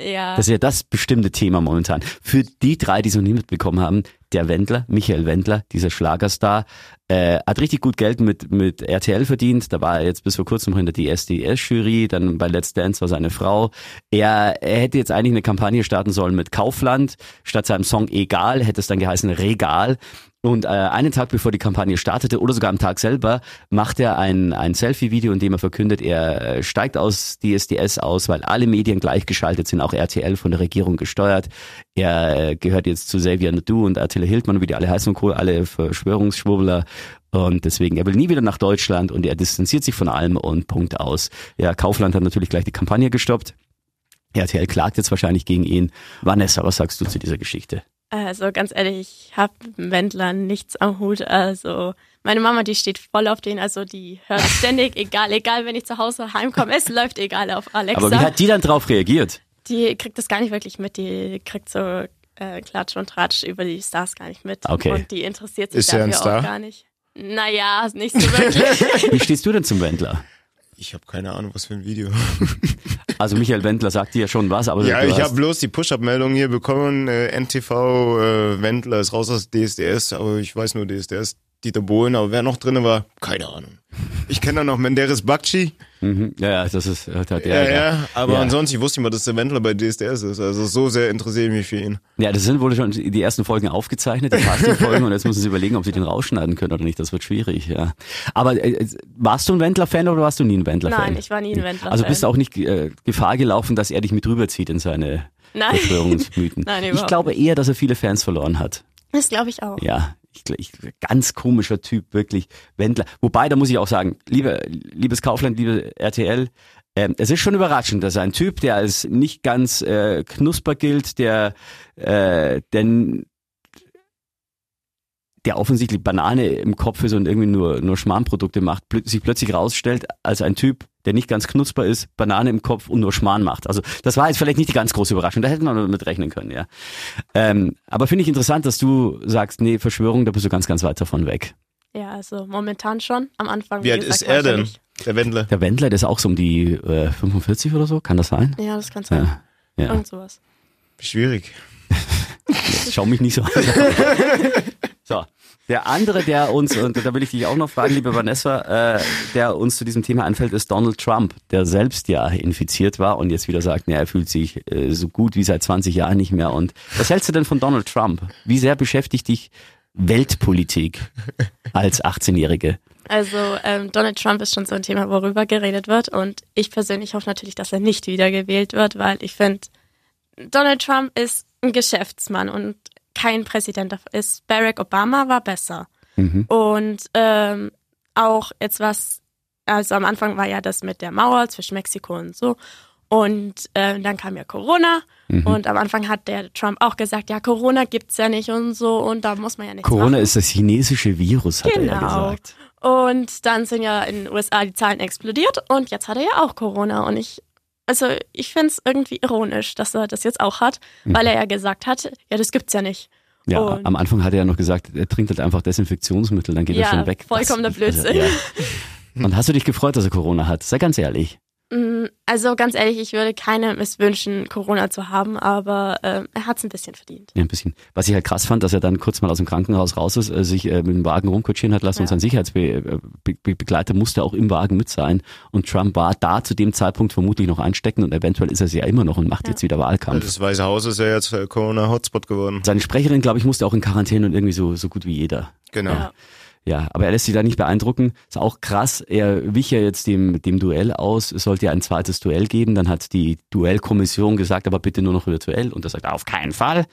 Ja. Das ist ja das bestimmte Thema momentan. Für die drei, die es noch nie mitbekommen haben, der Wendler, Michael Wendler, dieser Schlagerstar, äh, hat richtig gut Geld mit, mit RTL verdient. Da war er jetzt bis vor kurzem noch in der DSDS-Jury, dann bei Let's Dance war seine Frau. Er, er hätte jetzt eigentlich eine Kampagne starten sollen mit Kaufland. Statt seinem Song Egal hätte es dann geheißen Regal. Und äh, einen Tag bevor die Kampagne startete oder sogar am Tag selber macht er ein, ein Selfie-Video, in dem er verkündet, er äh, steigt aus DSDS aus, weil alle Medien gleichgeschaltet sind, auch RTL von der Regierung gesteuert. Er äh, gehört jetzt zu Xavier Nadu und Attila Hildmann, wie die alle heißen und Co., alle Verschwörungsschwurbler. Und deswegen, er will nie wieder nach Deutschland und er distanziert sich von allem und Punkt aus. Ja, Kaufland hat natürlich gleich die Kampagne gestoppt. RTL klagt jetzt wahrscheinlich gegen ihn. Vanessa, was sagst du zu dieser Geschichte? Also ganz ehrlich, ich habe mit dem Wendler nichts am Hut. Also meine Mama, die steht voll auf den, also die hört ständig, egal, egal, wenn ich zu Hause heimkomme, es läuft egal auf Alexa. Aber wie hat die dann drauf reagiert? die kriegt das gar nicht wirklich mit, die kriegt so äh, Klatsch und Tratsch über die Stars gar nicht mit. Okay. Und die interessiert sich Ist dafür ein Star? auch gar nicht. Naja, nicht so wirklich. Wie stehst du denn zum Wendler? Ich habe keine Ahnung, was für ein Video. Also Michael Wendler sagt dir ja schon was, aber ja, ich habe bloß die Push-Up-Meldung hier bekommen. Äh, NTV äh, Wendler ist raus aus DSDS, aber ich weiß nur DSDS. Dieter Bohlen, aber wer noch drin war, keine Ahnung. Ich kenne da noch Menderes Bakci. mhm, ja, ja, das ist, hat, hat Ja, er, ja, aber Ja. ansonsten, ich wusste nicht mal, dass der Wendler bei DSDS ist. Also so sehr interessiere ich mich für ihn. Ja, das sind wohl schon die ersten Folgen aufgezeichnet, die Casting-Folgen, und jetzt müssen sie überlegen, ob sie den rausschneiden können oder nicht. Das wird schwierig, ja. Aber äh, warst du ein Wendler-Fan oder warst du nie ein Wendler-Fan? Nein, ich war nie ein Wendler-Fan. Also bist du auch nicht äh, Gefahr gelaufen, dass er dich mit rüberzieht in seine Nein. Verschwörungsmythen. Nein, ich überhaupt glaube eher, dass er viele Fans verloren hat. Das glaube ich auch. Ja, ich, ich, ganz komischer Typ, wirklich. Wendler. Wobei, da muss ich auch sagen, liebe, liebes Kaufland, liebe RTL, ähm, es ist schon überraschend, dass ein Typ, der als nicht ganz äh, knusper gilt, der, äh, denn der offensichtlich Banane im Kopf ist und irgendwie nur, nur Schmarrnprodukte macht, sich plötzlich rausstellt als ein Typ, der nicht ganz knusper ist, Banane im Kopf und nur Schmarrn macht. Also das war jetzt vielleicht nicht die ganz große Überraschung, da hätte man mit rechnen können, ja. Ähm, aber finde ich interessant, dass du sagst, nee, Verschwörung, da bist du ganz, ganz weit davon weg. Ja, also momentan schon. Am Anfang. Wie alt gesagt, ist er denn, der Wendler? Der Wendler, der ist auch so um die äh, 45 oder so, kann das sein? Ja, das kann sein. Ja. ja. Irgend sowas. Schwierig. Schau mich nicht so an. so, der andere, der uns, und da will ich dich auch noch fragen, liebe Vanessa, äh, der uns zu diesem Thema anfällt, ist Donald Trump, der selbst ja infiziert war und jetzt wieder sagt, ja, er fühlt sich äh, so gut wie seit 20 Jahren nicht mehr. Und was hältst du denn von Donald Trump? Wie sehr beschäftigt dich Weltpolitik als 18-Jährige? Also ähm, Donald Trump ist schon so ein Thema, worüber geredet wird. Und ich persönlich hoffe natürlich, dass er nicht wiedergewählt wird, weil ich finde, Donald Trump ist ein Geschäftsmann und kein Präsident ist. Barack Obama war besser. Mhm. Und ähm, auch jetzt was, also am Anfang war ja das mit der Mauer zwischen Mexiko und so. Und ähm, dann kam ja Corona. Mhm. Und am Anfang hat der Trump auch gesagt, ja, Corona gibt's ja nicht und so. Und da muss man ja nichts Corona machen. ist das chinesische Virus, hat er ja Genau. gesagt. Und dann sind ja in den USA die Zahlen explodiert und jetzt hat er ja auch Corona. Und ich, also ich finde es irgendwie ironisch, dass er das jetzt auch hat, weil er ja gesagt hat, ja, das gibt's ja nicht. Ja, Und- am Anfang hat er ja noch gesagt, er trinkt halt einfach Desinfektionsmittel, dann geht er Ja, schon weg. vollkommener Was- Blödsinn. ja. Und hast du dich gefreut, dass er Corona hat? Sei ganz ehrlich. Mm, Also ganz ehrlich, ich würde keinem es wünschen, Corona zu haben, aber ähm, er hat es ein bisschen verdient. Ja, ein bisschen. Was ich halt krass fand, dass er dann kurz mal aus dem Krankenhaus raus ist, äh, sich äh, mit dem Wagen rumkutschieren hat lassen und Ja. sein Sicherheitsbegleiter musste auch im Wagen mit sein. Und Trump war da zu dem Zeitpunkt vermutlich noch einstecken und eventuell ist er es ja immer noch und macht jetzt wieder Wahlkampf. Das Weiße Haus ist ja jetzt äh, Corona-Hotspot geworden. Seine Sprecherin, glaube ich, musste auch in Quarantäne und irgendwie so, so gut wie jeder. Genau. Ja. Ja, aber er lässt sich da nicht beeindrucken. Ist auch krass. Er wich ja jetzt dem, dem Duell aus. Es sollte ja ein zweites Duell geben. Dann hat die Duellkommission gesagt, aber bitte nur noch virtuell. Und er sagt, auf keinen Fall.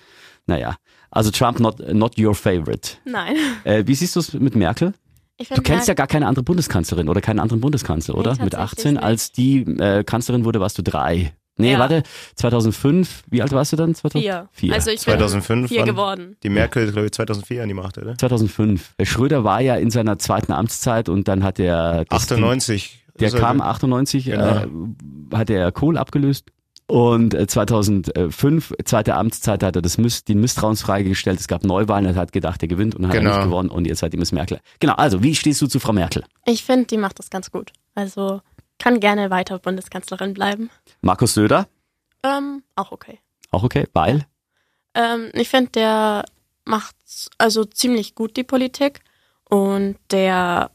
Naja, also Trump not, not your favorite. Nein. Äh, wie siehst du es mit Merkel? Ich Du kennst ja gar keine andere Bundeskanzlerin oder keinen anderen Bundeskanzler, Nee, oder? Mit tatsächlich 18, nicht. als die äh, Kanzlerin wurde, warst du drei. Nee, Ja. warte, 2005, wie alt warst du dann? 2000? vier. Vier. Also ich 2005 bin vier geworden. Die Merkel glaube ich, 2004 an die Macht, oder? 2005. Äh, Schröder war ja in seiner zweiten Amtszeit und dann hat er... das Ding- 98. Der er- kam 98, Genau. äh, hat er Kohl abgelöst. Und äh, 2005, zweite Amtszeit, hat er das Miss, den Misstrauensfrage gestellt. Es gab Neuwahlen, er hat gedacht, er gewinnt und hat Genau. er nicht gewonnen. Und jetzt seitdem ist Merkel. Genau, also wie stehst du zu Frau Merkel? Ich finde, die macht das ganz gut. Also kann gerne weiter Bundeskanzlerin bleiben. Markus Söder, Ähm, auch okay. auch okay, weil? Ähm, ich finde, der macht also ziemlich gut die Politik und der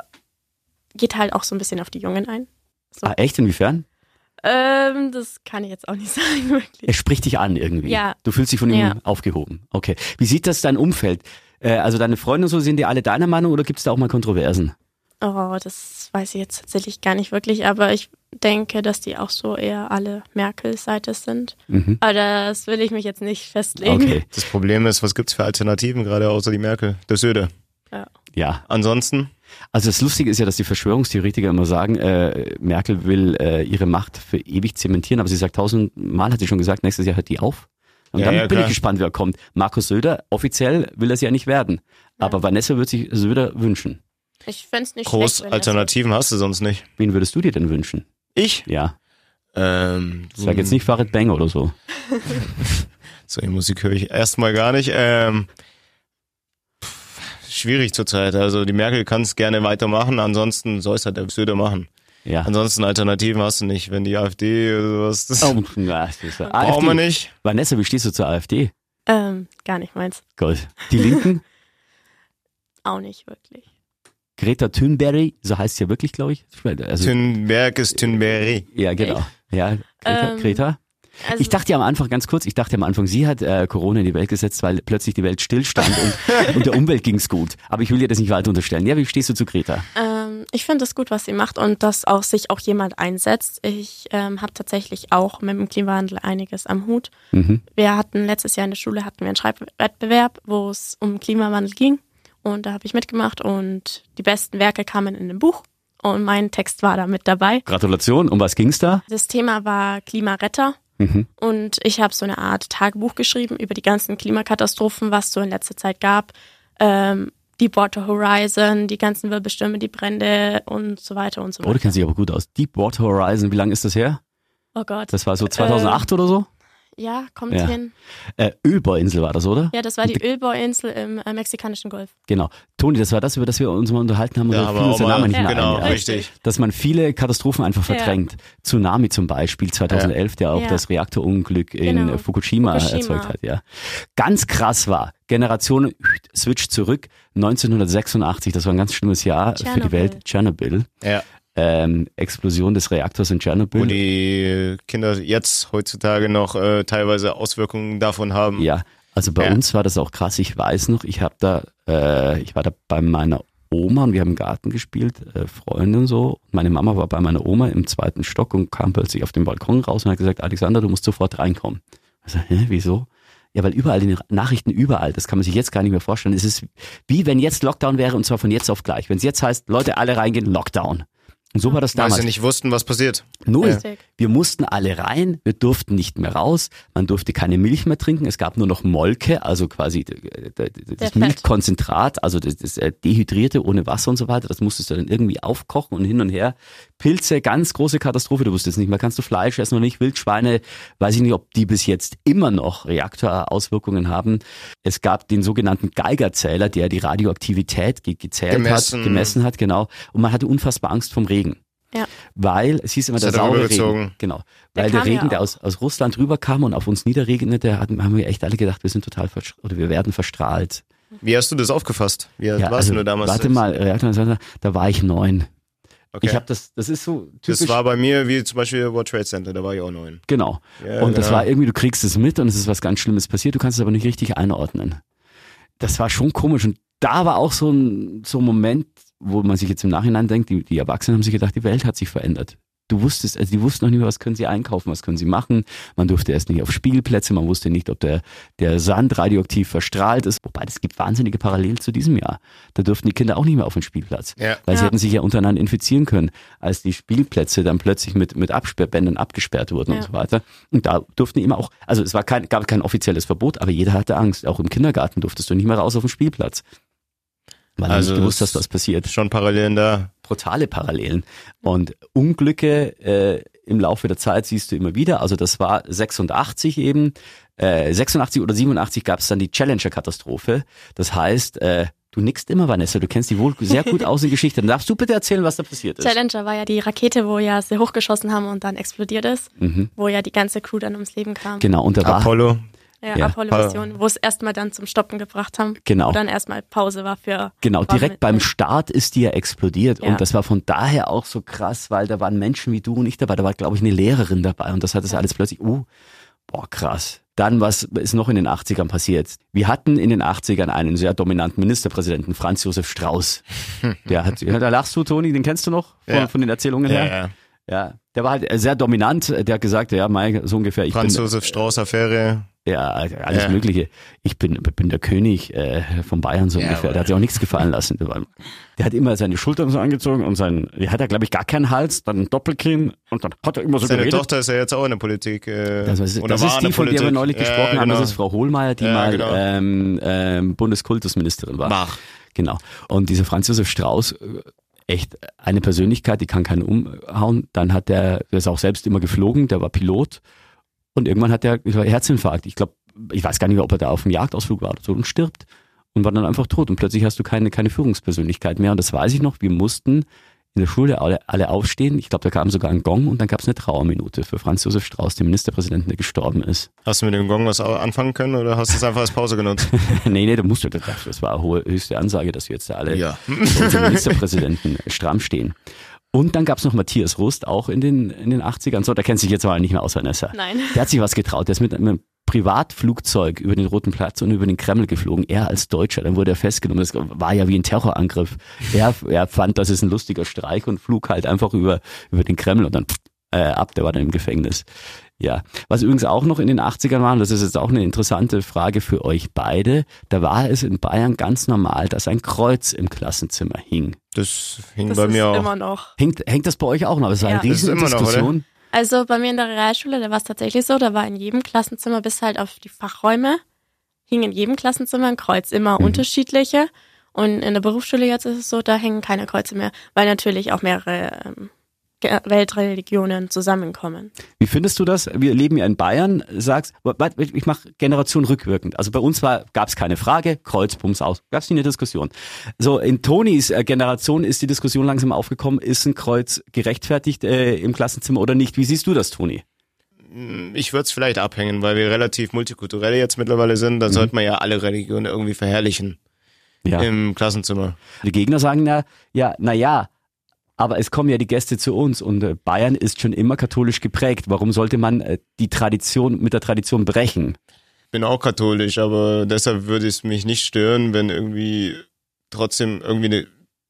geht halt auch so ein bisschen auf die Jungen ein. So. Ah, echt, inwiefern? Ähm, das kann ich jetzt auch nicht sagen, wirklich. Er spricht dich an irgendwie. Ja. Du fühlst dich von ihm Ja. aufgehoben. Okay. Wie sieht das dein Umfeld? Äh, also deine Freunde und so, sind die alle deiner Meinung oder gibt es da auch mal Kontroversen? Oh, das weiß ich jetzt tatsächlich gar nicht wirklich, aber ich denke, dass die auch so eher alle Merkel-Seite sind. Mhm. Aber das will ich mich jetzt nicht festlegen. Okay, Das Problem ist, was gibt's für Alternativen gerade außer die Merkel? Der Söder. Ja. ja. Ansonsten? Also das Lustige ist ja, dass die Verschwörungstheoretiker immer sagen, äh, Merkel will äh, ihre Macht für ewig zementieren, aber sie sagt tausendmal, hat sie schon gesagt, nächstes Jahr hört die auf. Und Ja, dann ja, bin klar. ich gespannt, wer kommt. Markus Söder, offiziell will er es ja nicht werden. Aber Vanessa wird sich Söder wünschen. Ich fände es nicht Groß schlecht, Alternativen hast du sonst nicht. Wen würdest du dir denn wünschen? Ich? Ja, Ähm, sag jetzt nicht Farid Bang oder so. So die Musik höre ich erstmal gar nicht. Ähm, pff, schwierig zurzeit. Also die Merkel kann es gerne weitermachen, ansonsten soll es halt der Söder machen. Ja. Ansonsten Alternativen hast du nicht. Wenn die AfD oder sowas, das Oh, ja, das ist, brauchen wir AfD. nicht. Vanessa, wie stehst du zur AfD? Ähm, gar nicht meins. Gold. Die Linken? Auch nicht wirklich. Greta Thunberg, so heißt sie ja wirklich, glaube ich. Also, Thunberg ist Thunberg. ja, genau. Ja, Greta. Ähm, Greta. Also, Ich dachte ja am Anfang, ganz kurz, ich dachte am Anfang, sie hat äh, Corona in die Welt gesetzt, weil plötzlich die Welt stillstand und, und der Umwelt ging's gut. Aber ich will dir das nicht weiter unterstellen. Ja, wie stehst du zu Greta? ähm, ich finde es gut, was sie macht und dass auch sich auch jemand einsetzt. Ich ähm, habe tatsächlich auch mit dem Klimawandel einiges am Hut. Mhm. Wir hatten letztes Jahr in der Schule hatten wir einen Schreibwettbewerb, wo es um Klimawandel ging und da habe ich mitgemacht und die besten Werke kamen in einem Buch und mein Text war da mit dabei. Gratulation. Um was ging's da? Das Thema war Klimaretter Mhm. und ich habe so eine Art Tagebuch geschrieben über die ganzen Klimakatastrophen, was so in letzter Zeit gab. Ähm, Deepwater Horizon, die ganzen Wirbelstürme, die Brände und so weiter und so Oh, du weiter. kennst dich aber gut aus. Deepwater Horizon, wie lange ist das her? Oh Gott. Das war so 2008 oder so? Ja, kommt Ja. hin. Äh, Ölbohrinsel war das, oder? Ja, das war die Ölbohrinsel im äh, mexikanischen Golf. Genau. Toni, das war das, über das wir uns mal unterhalten haben. wir uns auch mal, nicht mehr genau, ein. Ja. richtig. Dass man viele Katastrophen einfach Ja. verdrängt. Tsunami zum Beispiel 2011, der auch Ja. das Reaktorunglück in Genau. Fukushima, Fukushima. erzeugt hat. Ja. Ganz krass war, Generation Switch zurück, 1986, das war ein ganz schlimmes Jahr für die Tschernobyl. Welt. Tschernobyl. Ja. Ähm, Explosion des Reaktors in Tschernobyl. Wo die Kinder jetzt heutzutage noch äh, teilweise Auswirkungen davon haben. Ja, also bei Ja. uns war das auch krass. Ich weiß noch, ich habe da, äh, ich war da bei meiner Oma und wir haben im Garten gespielt, äh, Freunde und so. Meine Mama war bei meiner Oma im zweiten Stock und kam plötzlich auf den Balkon raus und hat gesagt, Alexander, du musst sofort reinkommen. Also, hä, wieso? Ja, weil überall die Nachrichten überall, das kann man sich jetzt gar nicht mehr vorstellen. Es ist wie wenn jetzt Lockdown wäre und zwar von jetzt auf gleich. Wenn es jetzt heißt, Leute alle reingehen, Lockdown. Und so war das Weil damals. sie nicht wussten, was passiert. Null. Richtig. Wir mussten alle rein, wir durften nicht mehr raus, man durfte keine Milch mehr trinken, es gab nur noch Molke, also quasi das. Milchkonzentrat, also das, das äh, Dehydrierte ohne Wasser und so weiter, das musstest du dann irgendwie aufkochen und hin und her. Pilze, ganz große Katastrophe, du wusstest nicht mehr, kannst du Fleisch essen oder nicht, Wildschweine, weiß ich nicht, ob die bis jetzt immer noch Reaktorauswirkungen haben. Es gab den sogenannten Geigerzähler, der die Radioaktivität ge gezählt Gemessen. hat, gemessen hat, genau, und man hatte unfassbar Angst vom Regen. Ja. Weil es hieß immer Ist der er saure? Regen. Genau. Der Weil der ja Regen, der auch. aus, aus Russland rüberkam und auf uns niederregnete, hatten, haben wir echt alle gedacht, wir sind total oder wir werden verstrahlt. Wie hast du das aufgefasst? Wie alt warst du damals? also, warte mal, da war ich neun. Okay. Ich habe das, das ist so typisch. das war bei mir wie zum Beispiel World Trade Center, da war ich auch neun. genau. Ja, und das genau. war irgendwie, du kriegst es mit und es ist was ganz Schlimmes passiert, du kannst es aber nicht richtig einordnen. Das war schon komisch und da war auch so ein, so ein Moment, wo man sich jetzt im Nachhinein denkt, die, die Erwachsenen haben sich gedacht, die Welt hat sich verändert. Du wusstest, also die wussten noch nicht mehr, was können sie einkaufen, was können sie machen. Man durfte erst nicht auf Spielplätze, man wusste nicht, ob der, der Sand radioaktiv verstrahlt ist. Wobei, es gibt wahnsinnige Parallelen zu diesem Jahr. Da durften die Kinder auch nicht mehr auf den Spielplatz. Ja. Weil sie Ja. hätten sich ja untereinander infizieren können, als die Spielplätze dann plötzlich mit, mit Absperrbändern abgesperrt wurden und Ja. so weiter. Und da durften die immer auch, also es war kein, gab kein offizielles Verbot, aber jeder hatte Angst. Auch im Kindergarten durftest du nicht mehr raus auf den Spielplatz. Weil Also du nicht gewusst es- hast, was passiert Schon Parallelen da. brutale Parallelen. Und Unglücke äh, im Laufe der Zeit siehst du immer wieder. Also das war 86 eben. Äh, 86 oder 87 gab es dann die Challenger-Katastrophe. Das heißt, äh, du nickst immer, Vanessa, du kennst die wohl sehr gut aus in Geschichte. Dann darfst du bitte erzählen, was da passiert ist. Challenger war ja die Rakete, wo ja sie hochgeschossen haben und dann explodiert ist, Mhm. wo ja die ganze Crew dann ums Leben kam. Genau, und da war Apollo. Ja, Ja. Apollo-Mission, wo es erstmal dann zum Stoppen gebracht haben. Genau. Wo dann erstmal Pause war für. Genau, war direkt mit- beim Start ist die ja explodiert. Ja. Und das war von daher auch so krass, weil da waren Menschen wie du und ich dabei. Da war, glaube ich, eine Lehrerin dabei. Und das hat das alles plötzlich, uh, boah, krass. Dann, was ist noch in den 80ern passiert? Wir hatten in den 80ern einen sehr dominanten Ministerpräsidenten, Franz Josef Strauß. Der hat, ja, da lachst du, Toni, den kennst du noch von, Ja. von den Erzählungen Ja, her? ja. Ja, Der war halt sehr dominant. Der hat gesagt, ja, Mike, so ungefähr. Ich Franz bin, Josef Strauß Affäre. Ja, alles Ja. Mögliche. Ich bin, bin der König äh, von Bayern so Ja, ungefähr. Der hat sich auch nichts gefallen lassen. Der, hat immer seine Schultern so angezogen und sein, der hat ja, glaube ich, gar keinen Hals, dann ein Doppelkinn und dann hat er immer so Seine geredet. Tochter ist ja jetzt auch in der Politik. Äh, Das, ist- oder das ist die, von der wir neulich Ja, gesprochen haben. genau. Das ist Frau Hohlmeier, die Ja, mal genau. ähm, ähm, Bundeskultusministerin war. Mach. Genau. Und dieser Franz Josef Strauß, äh, echt eine Persönlichkeit, die kann keinen umhauen. Dann hat der, der ist auch selbst immer geflogen, der war Pilot. Und irgendwann hat der Herzinfarkt. Ich glaube, ich weiß gar nicht, ob er da auf dem Jagdausflug war oder so und stirbt und war dann einfach tot. Und plötzlich hast du keine, keine Führungspersönlichkeit mehr. Und das weiß ich noch. Wir mussten in der Schule alle, alle aufstehen. Ich glaube, da kam sogar ein Gong und dann gab es eine Trauerminute für Franz Josef Strauß, den Ministerpräsidenten, der gestorben ist. Hast du mit dem Gong was anfangen können oder hast du es einfach als Pause genutzt? nee, nee, da musst du, das das war eine hohe, höchste Ansage, dass wir jetzt da alle Ja. Ministerpräsidenten stramm stehen. Und dann gab's noch Matthias Rust, auch in den, in den 80ern. So, der kennt sich jetzt aber nicht mehr aus, Vanessa. Nein. Der hat sich was getraut. Der ist mit einem Privatflugzeug über den Roten Platz und über den Kreml geflogen. Er als Deutscher. Dann wurde er festgenommen. Das war ja wie ein Terrorangriff. Er, er fand, das ist ein lustiger Streich und flog halt einfach über, über den Kreml und dann äh, ab. Der war dann im Gefängnis. Ja, was übrigens auch noch in den 80ern war, und das ist jetzt auch eine interessante Frage für euch beide, da war es in Bayern ganz normal, dass ein Kreuz im Klassenzimmer hing. Das hing Das bei ist mir auch. immer noch. Hängt, hängt das bei euch auch noch? Das war eine Ja. Immer noch, Riesendiskussion. Also bei mir in der Realschule, da war es tatsächlich so, da war in jedem Klassenzimmer bis halt auf die Fachräume, hing in jedem Klassenzimmer ein Kreuz, immer Mhm. unterschiedliche. Und in der Berufsschule jetzt ist es so, da hängen keine Kreuze mehr, weil natürlich auch mehrere ähm, Weltreligionen zusammenkommen. Wie findest du das? Wir leben ja in Bayern, sagst, ich mache Generation rückwirkend. Also bei uns war, gab es keine Frage, Kreuz, Bums aus, gab es nie eine Diskussion. So in Tonis äh, Generation ist die Diskussion langsam aufgekommen, ist ein Kreuz gerechtfertigt äh, im Klassenzimmer oder nicht? Wie siehst du das, Toni? Ich würde es vielleicht abhängen, weil wir relativ multikulturell jetzt mittlerweile sind. Mhm. Dann sollte man ja alle Religionen irgendwie verherrlichen Ja. im Klassenzimmer. Die Gegner sagen ja, ja, na ja, aber es kommen ja die Gäste zu uns und äh, Bayern ist schon immer katholisch geprägt. Warum sollte man äh, die Tradition mit der Tradition brechen? Bin auch katholisch, aber deshalb würde es mich nicht stören, wenn irgendwie trotzdem irgendwie eine,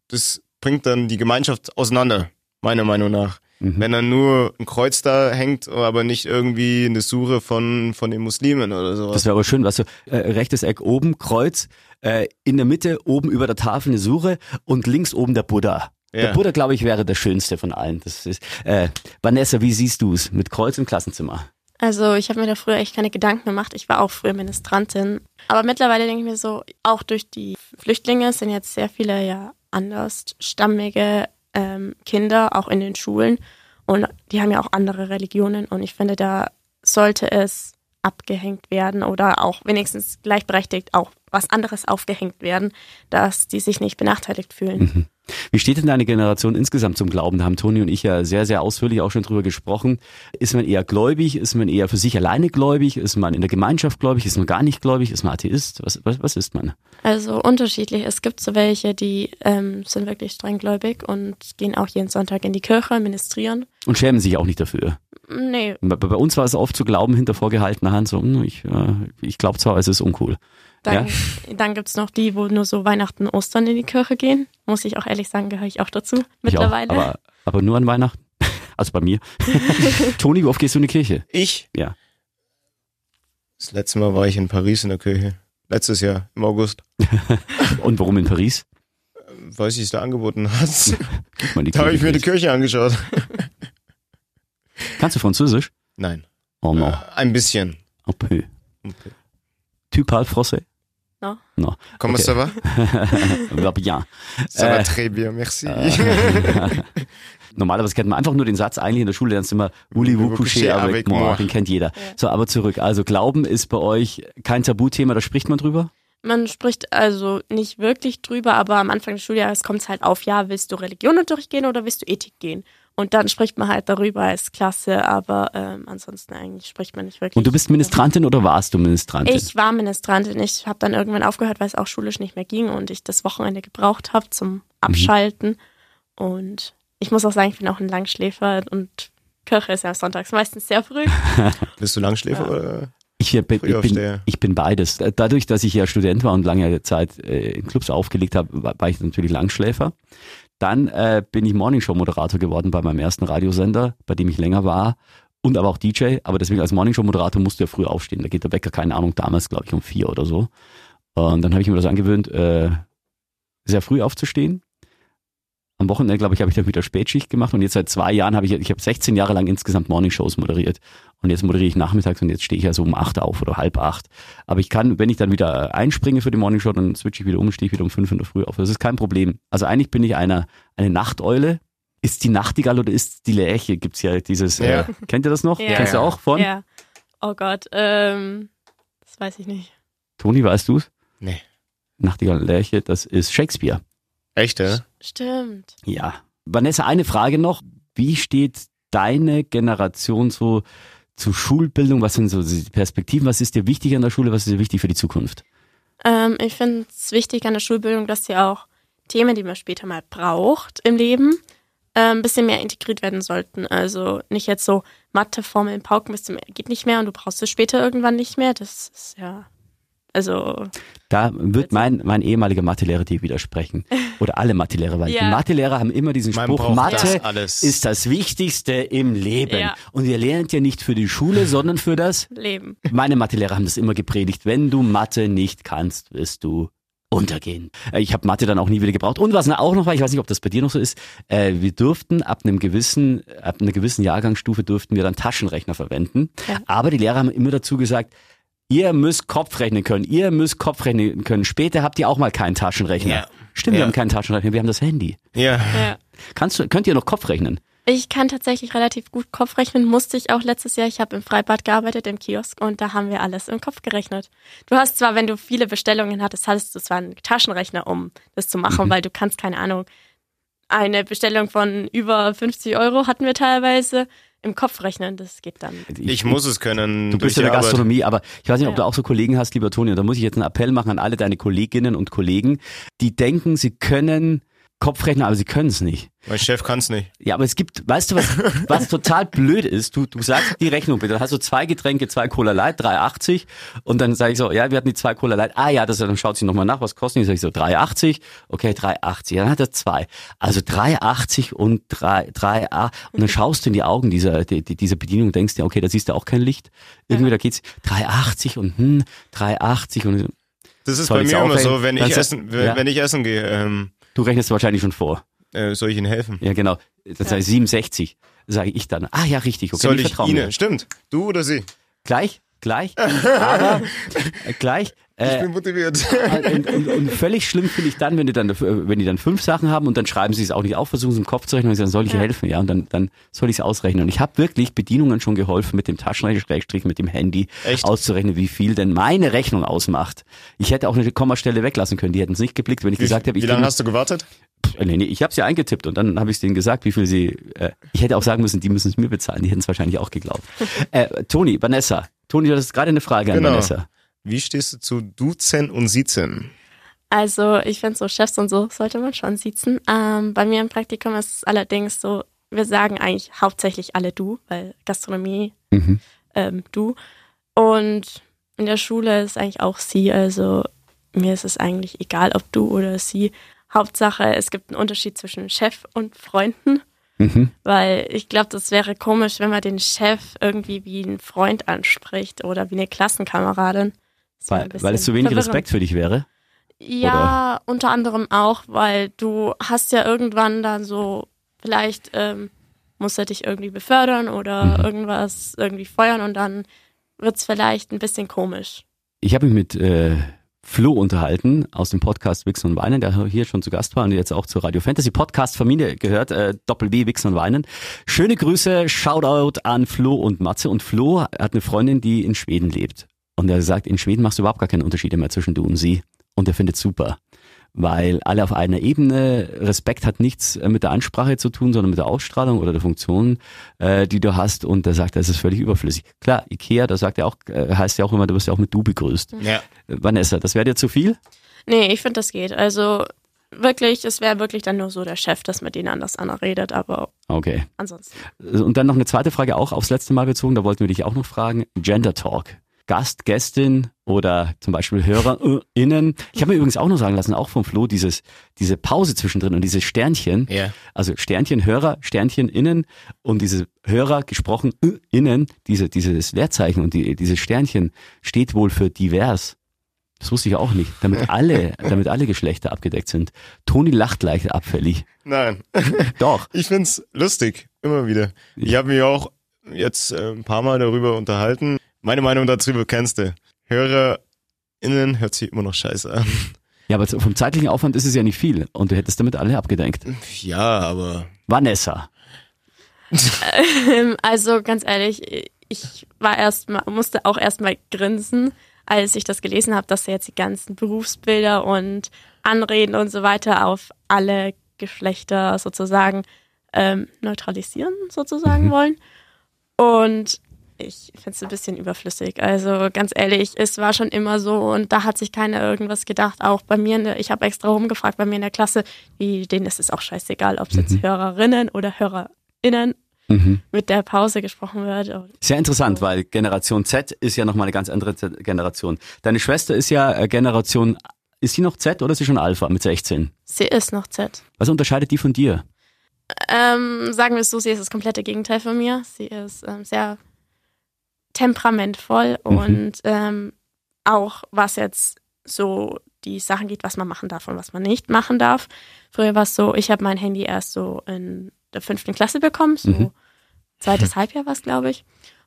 das bringt dann die Gemeinschaft auseinander, meiner Meinung nach. Mhm. Wenn dann nur ein Kreuz da hängt, aber nicht irgendwie eine Suche von, von den Muslimen oder sowas. Das wäre aber schön, weißt du, äh, rechtes Eck oben, Kreuz, äh, in der Mitte oben über der Tafel eine Suche und links oben der Buddha. Der. Buddha, glaube ich, wäre der schönste von allen. Das ist, äh, Vanessa, wie siehst du es mit Kreuz im Klassenzimmer? Also ich habe mir da früher echt keine Gedanken gemacht. Ich war auch früher Ministrantin. Aber mittlerweile denke ich mir so, auch durch die Flüchtlinge sind jetzt sehr viele ja andersstammige ähm, Kinder, auch in den Schulen. Und die haben ja auch andere Religionen. Und ich finde, da sollte es abgehängt werden oder auch wenigstens gleichberechtigt auch was anderes aufgehängt werden, dass die sich nicht benachteiligt fühlen. Wie steht denn deine Generation insgesamt zum Glauben? Da haben Toni und ich ja sehr, sehr ausführlich auch schon drüber gesprochen. Ist man eher gläubig? Ist man eher für sich alleine gläubig? Ist man in der Gemeinschaft gläubig? Ist man gar nicht gläubig? Ist man Atheist? Was, was, was ist man? Also unterschiedlich. Es gibt so welche, die ähm, sind wirklich strenggläubig und gehen auch jeden Sonntag in die Kirche, ministrieren. Und schämen sich auch nicht dafür. Nee, Bei, bei uns war es oft zu glauben hinter vorgehaltener Hand, so, hm, ich, äh, ich glaube zwar, es ist uncool. Dann, dann gibt's noch die, wo nur so Weihnachten, Ostern in die Kirche gehen. Muss ich auch ehrlich sagen, gehöre ich auch dazu mittlerweile. Ich auch, aber, aber nur an Weihnachten. Also bei mir. Toni, wie oft gehst du in die Kirche? Ich? Ja. Das letzte Mal war ich in Paris in der Kirche. Letztes Jahr, im August. Und warum in Paris? Weil sie es da angeboten hat. Da habe ich mir die Kirche. Kirche angeschaut. Kannst du Französisch? Nein. Oh no. Äh, ein bisschen. Un peu. Tu parles français? No. No. Comment Okay. ça va? Va bien. Ça va Äh, très bien, merci. Normalerweise kennt man einfach nur den Satz eigentlich in der Schule, dann ist immer Voulez-vous coucher avec moi. Den kennt jeder. So, aber zurück. Also Glauben ist bei euch kein Tabuthema, da spricht man drüber? Man spricht also nicht wirklich drüber, aber am Anfang des Schuljahres kommt es halt auf, ja, willst du Religion durchgehen oder willst du Ethik gehen? Und dann spricht man halt darüber als Klasse, aber ähm, ansonsten eigentlich spricht man nicht wirklich. Und du bist Ministrantin oder warst du Ministrantin? Ich war Ministrantin. Ich habe dann irgendwann aufgehört, weil es auch schulisch nicht mehr ging und ich das Wochenende gebraucht habe zum Abschalten. Und ich muss auch sagen, ich bin auch ein Langschläfer und Kirche ist ja sonntags meistens sehr früh. Bist du Langschläfer oder? Ich bin, ich, bin, ich bin beides. Dadurch, dass ich ja Student war und lange Zeit äh, in Clubs aufgelegt habe, war ich natürlich Langschläfer. Dann äh, bin ich Morningshow-Moderator geworden bei meinem ersten Radiosender, bei dem ich länger war und aber auch DJ. Aber deswegen als Morningshow-Moderator musst du ja früh aufstehen. Da geht der Wecker, keine Ahnung, damals glaube ich um vier oder so. Und dann habe ich mir das angewöhnt, äh, sehr früh aufzustehen. Am Wochenende, glaube ich, habe ich dann wieder Spätschicht gemacht und jetzt seit zwei Jahren habe ich, ich habe 16 Jahre lang insgesamt Morningshows moderiert. Und jetzt moderiere ich nachmittags und jetzt stehe ich ja so um acht auf oder halb acht. Aber ich kann, wenn ich dann wieder einspringe für die Morningshow, dann switche ich wieder um, stehe ich wieder um fünf in der Früh auf. Das ist kein Problem. Also eigentlich bin ich einer, eine Nachteule. Ist die Nachtigall oder ist die Lerche? Gibt's ja dieses, Ja. Äh, kennt ihr das noch? Ja. Kennst du auch von? Ja. Oh Gott, ähm, das weiß ich nicht. Toni, weißt du's? Nee. Nachtigall und Lerche, das ist Shakespeare. Echt, ja? Stimmt. Ja. Vanessa, eine Frage noch. Wie steht deine Generation so zu Schulbildung? Was sind so die Perspektiven? Was ist dir wichtig an der Schule? Was ist dir wichtig für die Zukunft? Ähm, ich finde es wichtig an der Schulbildung, dass sie auch Themen, die man später mal braucht im Leben, äh, ein bisschen mehr integriert werden sollten. Also nicht jetzt so Matheformeln pauken bis zum geht nicht mehr und du brauchst es später irgendwann nicht mehr. Das ist ja, also Da wird mein, mein ehemaliger Mathelehrer dir widersprechen. Oder alle Mathelehrer, weil Ja. die Mathelehrer haben immer diesen Spruch, Mathe das alles. ist das Wichtigste im Leben. Ja. Und ihr lernt ja nicht für die Schule, sondern für das Leben. Meine Mathelehrer haben das immer gepredigt. Wenn du Mathe nicht kannst, wirst du untergehen. Äh, Ich habe Mathe dann auch nie wieder gebraucht. Und was auch noch war, ich weiß nicht, ob das bei dir noch so ist, äh, wir durften ab einem gewissen, ab einer gewissen Jahrgangsstufe durften wir dann Taschenrechner verwenden. Ja. Aber die Lehrer haben immer dazu gesagt, ihr müsst Kopf rechnen können, ihr müsst Kopf rechnen können. Später habt ihr auch mal keinen Taschenrechner. Ja. Stimmt, wir Ja. haben keinen Taschenrechner, wir haben das Handy. Ja. Ja. Kannst du, könnt ihr noch Kopf rechnen? Ich kann tatsächlich relativ gut Kopf rechnen, musste ich auch letztes Jahr. Ich habe im Freibad gearbeitet, im Kiosk, und da haben wir alles im Kopf gerechnet. Du hast zwar, wenn du viele Bestellungen hattest, hattest du zwar einen Taschenrechner, um das zu machen, weil du kannst, keine Ahnung, eine Bestellung von über 50 Euro hatten wir teilweise im Kopf rechnen. Das geht dann. Ich muss es können. Du bist in der Arbeit. Gastronomie, aber ich weiß nicht, ob Ja. du auch so Kollegen hast, lieber Toni, und da muss ich jetzt einen Appell machen an alle deine Kolleginnen und Kollegen, die denken, sie können Kopfrechnen, aber sie können es nicht. Mein Chef kann's nicht. Ja, aber es gibt, weißt du, was, was total blöd ist? Du, du sagst die Rechnung bitte, dann hast du zwei Getränke, zwei Cola Light, 3,80 und dann sage ich so, ja, wir hatten die zwei Cola Light, ah ja, das, dann schaut sie nochmal nach, was kosten die? Sag ich so, 3,80, okay, 3,80, dann hat er zwei. Also 3,80 und 3, 3, ah, und dann schaust du in die Augen dieser, die, die, dieser Bedienung und denkst dir, okay, da siehst du auch kein Licht. Irgendwie, da geht's 3,80 und hm, 3,80 und Das ist Soll bei mir auch immer so, wenn ich essen, wenn, Ja. wenn ich essen gehe, ähm, du rechnest wahrscheinlich schon vor. äh, soll ich Ihnen helfen? Ja, genau. Das heißt 67, sage ich dann. Ah ja, richtig, okay, soll ich mir. Ihnen? Stimmt. Du oder sie? Gleich, gleich, aber äh, gleich. Ich Äh, bin motiviert. und, und, und völlig schlimm finde ich dann, wenn die dann, wenn die dann fünf Sachen haben und dann schreiben sie es auch nicht auf, versuchen es im Kopf zu rechnen und sagen, soll ich Ja. helfen, ja, und dann, dann soll ich es ausrechnen. Und ich habe wirklich Bedienungen schon geholfen, mit dem Taschenrechner, Schrägstrich, mit dem Handy Echt? auszurechnen, wie viel denn meine Rechnung ausmacht. Ich hätte auch eine Kommastelle weglassen können, die hätten es nicht geblickt, wenn ich Wie, gesagt habe, ich wie lange hast du gewartet? Nee, nee, ich habe sie eingetippt und dann habe ich denen gesagt, wie viel sie. Äh, ich hätte auch sagen müssen, die müssen es mir bezahlen. Die hätten es wahrscheinlich auch geglaubt. äh, Toni, Vanessa. Toni, du hast gerade eine Frage an Genau. Vanessa. Wie stehst du zu Duzen und Siezen? Also ich finde so Chefs und so sollte man schon siezen. Ähm, bei mir im Praktikum ist es allerdings so, wir sagen eigentlich hauptsächlich alle du, weil Gastronomie Mhm. ähm, du. Und in der Schule ist eigentlich auch sie. Also mir ist es eigentlich egal, ob du oder sie. Hauptsache, es gibt einen Unterschied zwischen Chef und Freunden. Mhm. Weil ich glaube, das wäre komisch, wenn man den Chef irgendwie wie einen Freund anspricht oder wie eine Klassenkameradin. Weil, weil es zu wenig verwirrend. Respekt für dich wäre. Ja, unter anderem auch, weil du hast ja irgendwann dann so, vielleicht ähm, muss er dich irgendwie befördern oder Mhm. irgendwas irgendwie feuern und dann wird's vielleicht ein bisschen komisch. Ich habe mich mit äh, Flo unterhalten aus dem Podcast Wichsen und Weinen, der hier schon zu Gast war und jetzt auch zur Radio Fantasy Podcast Familie gehört, äh, Doppel W, Wichsen und Weinen. Schöne Grüße, Shoutout an Flo und Matze. Und Flo hat eine Freundin, die in Schweden lebt. Und er sagt, in Schweden machst du überhaupt gar keine Unterschiede mehr zwischen du und sie. Und er findet super. Weil alle auf einer Ebene, Respekt hat nichts äh, mit der Ansprache zu tun, sondern mit der Ausstrahlung oder der Funktion, äh, die du hast. Und er sagt, das ist völlig überflüssig. Klar, Ikea, da sagt er auch, äh, heißt ja auch immer, du wirst ja auch mit du begrüßt. Ja. Äh, Vanessa, das wäre dir zu viel? Nee, ich finde, das geht. Also wirklich, es wäre wirklich dann nur so der Chef, dass mit denen anders anredet, aber Okay. ansonsten. Und dann noch eine zweite Frage auch aufs letzte Mal bezogen, da wollten wir dich auch noch fragen. Gender Talk. Gast, Gästin oder zum Beispiel HörerInnen. Ich habe mir übrigens auch noch sagen lassen, auch vom Flo, dieses, diese Pause zwischendrin und diese Sternchen. Ja. Also Sternchen, Hörer, Sternchen innen und diese Hörer gesprochen innen, diese, dieses Leerzeichen und die, diese Sternchen steht wohl für divers. Das wusste ich auch nicht, damit alle, damit alle Geschlechter abgedeckt sind. Toni lacht leicht abfällig. Nein. Doch. Ich find's lustig, immer wieder. Ich habe mich auch jetzt äh, ein paar Mal darüber unterhalten. Meine Meinung dazu kennst du. HörerInnen hört sich immer noch scheiße an. Ja, aber vom zeitlichen Aufwand ist es ja nicht viel und du hättest damit alle abgedenkt. Ja, aber Vanessa. Ähm, Also ganz ehrlich, ich war erst mal, musste auch erst mal grinsen, als ich das gelesen habe, dass sie jetzt die ganzen Berufsbilder und Anreden und so weiter auf alle Geschlechter sozusagen ähm, neutralisieren sozusagen wollen. Und ich finde es ein bisschen überflüssig. Also ganz ehrlich, es war schon immer so und da hat sich keiner irgendwas gedacht. Auch bei mir, der, ich habe extra rumgefragt bei mir in der Klasse, wie denen ist es auch scheißegal, ob es jetzt Hörerinnen oder HörerInnen mit der Pause gesprochen wird. Sehr interessant, weil Generation Z ist ja nochmal eine ganz andere Z Generation. Deine Schwester ist ja äh, Generation, ist sie noch Z oder ist sie schon Alpha mit 16? Sie ist noch Z. Was unterscheidet die von dir? Ähm, sagen wir es so, sie ist das komplette Gegenteil von mir. Sie ist ähm, sehr temperamentvoll und ähm, auch was jetzt so die Sachen geht, was man machen darf und was man nicht machen darf. Früher war es so, ich habe mein Handy erst so in der fünften Klasse bekommen, so zweites Halbjahr war es, glaube ich.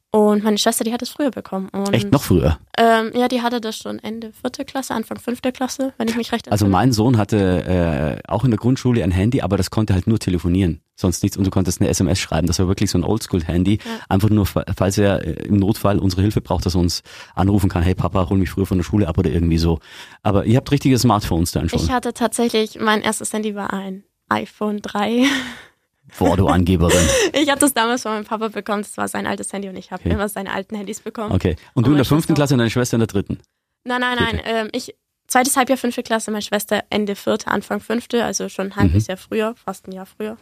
Und meine Schwester, die hat es früher bekommen. Und, Echt noch früher. Ähm, ja, die hatte das schon Ende vierte Klasse, Anfang fünfte Klasse, wenn ich mich recht Also entsinne. mein Sohn hatte äh, auch in der Grundschule ein Handy, aber das konnte halt nur telefonieren, sonst nichts. Und du konntest eine SMS schreiben. Das war wirklich so ein Oldschool-Handy. Einfach nur, fa- falls er äh, im Notfall unsere Hilfe braucht, dass er uns anrufen kann. Hey Papa, hol mich früher von der Schule ab oder irgendwie so. Aber ihr habt richtige Smartphones dann schon. Ich hatte tatsächlich, mein erstes Handy war ein iPhone 3. Boah, du Angeberin. Ich habe das damals von meinem Papa bekommen, das war sein altes Handy und ich habe immer seine alten Handys bekommen. Okay. Und du Und in der fünften Klasse und deine Schwester in der dritten. Nein, nein, nein, ähm, ich, zweites Halbjahr fünfte Klasse, meine Schwester Ende vierte, Anfang fünfte, also schon ein halbes Jahr früher, fast ein Jahr früher.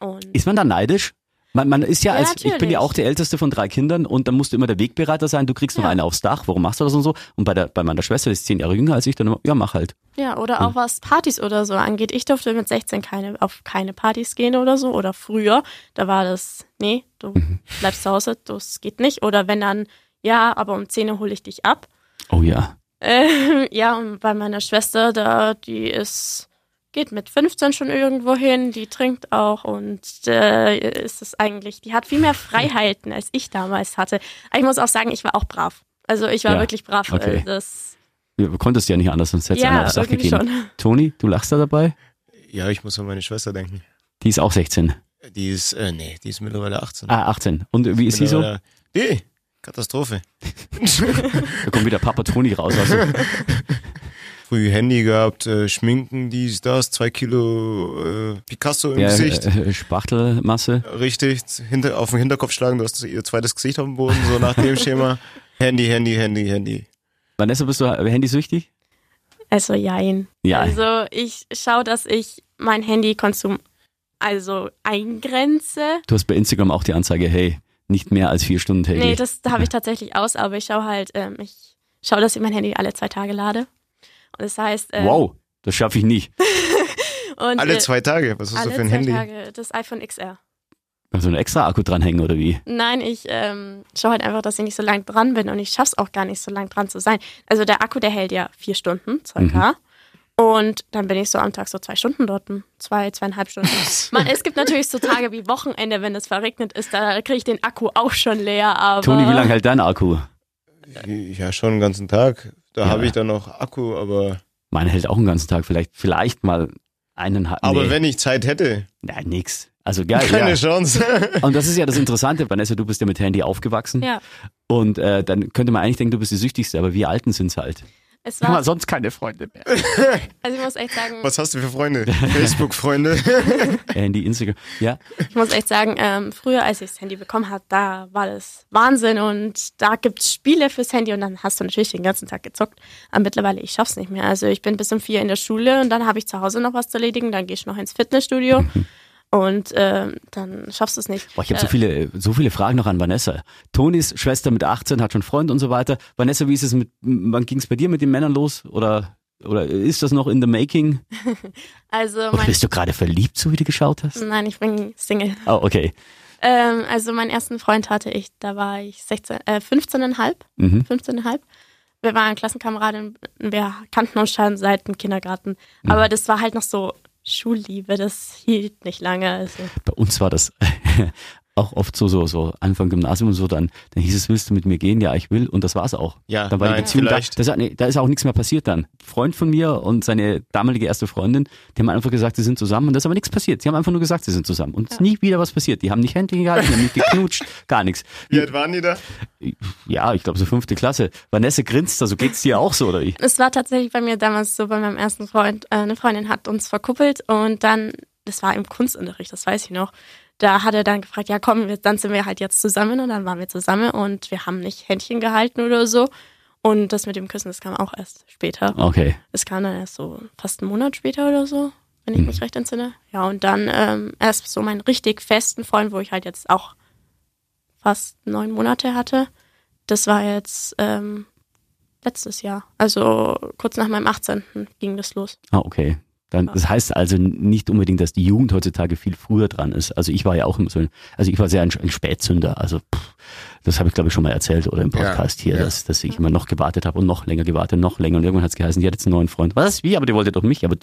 Und Ist man da neidisch? Man, man ist ja, Ja, als ich bin ja auch der älteste von drei Kindern und dann musst du immer der Wegbereiter sein. Du kriegst noch Ja. eine aufs Dach. Warum machst du das und so? Und bei der bei meiner Schwester, die ist zehn Jahre jünger als ich, dann immer, ja mach halt. ja, oder auch was Partys oder so angeht. Ich durfte mit 16 keine, auf keine Partys gehen oder so. Oder früher, da war das, nee, du bleibst zu Hause, das geht nicht. Oder wenn dann, ja, aber um 10 Uhr hole ich dich ab. Oh ja. Äh, ja, und bei meiner Schwester, da, die ist, geht mit 15 schon irgendwo hin, die trinkt auch und äh, ist es eigentlich, die hat viel mehr Freiheiten, als ich damals hatte. Aber ich muss auch sagen, ich war auch brav. Also ich war Ja, wirklich brav. okay. äh, Das, Du konntest ja nicht anders, sonst einer ja, aufs Dach irgendwie gegeben. schon. Toni, du lachst da dabei? ja, ich muss an meine Schwester denken. Die ist auch 16. Die ist, äh, nee, die ist mittlerweile 18. Ah, 18. Und wie ist sie so? Nee, Katastrophe. Da kommt wieder Papa Toni raus. Also, Früh Handy gehabt, äh, Schminken, dies, das, zwei Kilo äh, Picasso im ja, Gesicht. äh, Spachtelmasse. Richtig, hinter, auf den Hinterkopf schlagen, du hast ihr zweites Gesicht auf dem Boden, so nach dem Schema. Handy, Handy, Handy, Handy. Vanessa, bist du handysüchtig? Also jein. Ja. Also ich schaue, dass ich mein Handykonsum also eingrenze. Du hast bei Instagram auch die Anzeige, hey, nicht mehr als vier Stunden täglich. Nee, das da habe ich tatsächlich aus, aber ich schaue halt, ähm, ich schaue, dass ich mein Handy alle zwei Tage lade. Und das heißt, ähm, wow, das schaffe ich nicht. und, Alle äh, zwei Tage, was hast alle du für ein zwei Handy? Tage das iPhone XR. So einen extra Akku dranhängen oder wie? Nein, ich ähm, schaue halt einfach, dass ich nicht so lang dran bin und ich schaff's auch gar nicht so lang dran zu sein. Also der Akku, der hält ja vier Stunden circa. Und dann bin ich so am Tag so zwei Stunden dort, zwei, zweieinhalb Stunden. Man, es gibt natürlich so Tage wie Wochenende, wenn es verregnet ist, da kriege ich den Akku auch schon leer. Aber Toni, wie lange hält dein Akku? Ja, schon den ganzen Tag. Da Ja. habe ich dann noch Akku, aber Meine hält auch einen ganzen Tag, vielleicht, vielleicht mal einen halben. aber nee. wenn ich Zeit hätte, Nein, nix. Also geil. keine ja. Chance. Und das ist ja das Interessante, Vanessa, du bist ja mit Handy aufgewachsen. Ja, Und äh, dann könnte man eigentlich denken, du bist die Süchtigste, aber wir Alten sind's halt. Es war, sonst keine Freunde mehr. also ich muss echt sagen, Was hast du für Freunde? Facebook-Freunde? Handy, Instagram. Ja, ich muss echt sagen, ähm, früher, als ich das Handy bekommen habe, da war das Wahnsinn und da gibt's Spiele fürs Handy und dann hast du natürlich den ganzen Tag gezockt. Aber mittlerweile, ich schaff's nicht mehr. Also ich bin bis um vier in der Schule und dann habe ich zu Hause noch was zu erledigen, dann gehe ich noch ins Fitnessstudio Und ähm, dann schaffst du es nicht. Boah, ich habe so viele, so viele Fragen noch an Vanessa. Tonis Schwester mit 18 hat schon Freund und so weiter. Vanessa, wie ist es mit, wann ging es bei dir mit den Männern los? Oder, oder ist das noch in the making? Also Oder mein, bist du gerade verliebt, so wie du geschaut hast? nein, ich bin Single. Oh, okay. Ähm, also meinen ersten Freund hatte ich, da war ich 16, äh, 15,5. Mhm. 15,5. Wir waren Klassenkameraden, wir kannten uns schon seit dem Kindergarten. Mhm. Aber das war halt noch so Schulliebe, das hielt nicht lange. Also. Bei uns war das auch oft so, so, so Anfang Gymnasium und so, dann, dann hieß es, willst du mit mir gehen? Ja, ich will. Und das war's auch. Ja, dann war die nein, Beziehung da, das, nee, da ist auch nichts mehr passiert dann. Freund von mir und seine damalige erste Freundin, die haben einfach gesagt, sie sind zusammen und da ist aber nichts passiert. Sie haben einfach nur gesagt, sie sind zusammen. Und es ist nie wieder was passiert. Die haben nicht Händchen gehalten, die haben nicht geknutscht, gar nichts. Wie alt waren die da? Ja, ich glaube so fünfte Klasse. Vanessa grinst da, so geht's dir auch so, oder wie? Es war tatsächlich bei mir damals so, bei meinem ersten Freund, äh, eine Freundin hat uns verkuppelt und dann, das war im Kunstunterricht, das weiß ich noch, da hat er dann gefragt, ja komm, wir- dann sind wir halt jetzt zusammen und dann waren wir zusammen und wir haben nicht Händchen gehalten oder so. Und das mit dem Küssen, das kam auch erst später. Okay. Es kam dann erst so fast einen Monat später oder so, wenn ich mich recht entsinne. Ja, und dann ähm, erst so meinen richtig festen Freund, wo ich halt jetzt auch fast neun Monate hatte. Das war jetzt ähm, letztes Jahr. Also kurz nach meinem 18. ging das los. Ah, okay. Dann, das heißt also nicht unbedingt, dass die Jugend heutzutage viel früher dran ist. Also ich war ja auch immer so, ein, also ich war sehr ein, ein Spätzünder. Also pff, das habe ich glaube ich schon mal erzählt oder im Podcast Ja, hier, ja. Dass, dass ich immer noch gewartet habe und noch länger gewartet, noch länger. Und irgendwann hat es geheißen, die hat jetzt einen neuen Freund. Was? Wie? Aber die wollte doch mich. Aber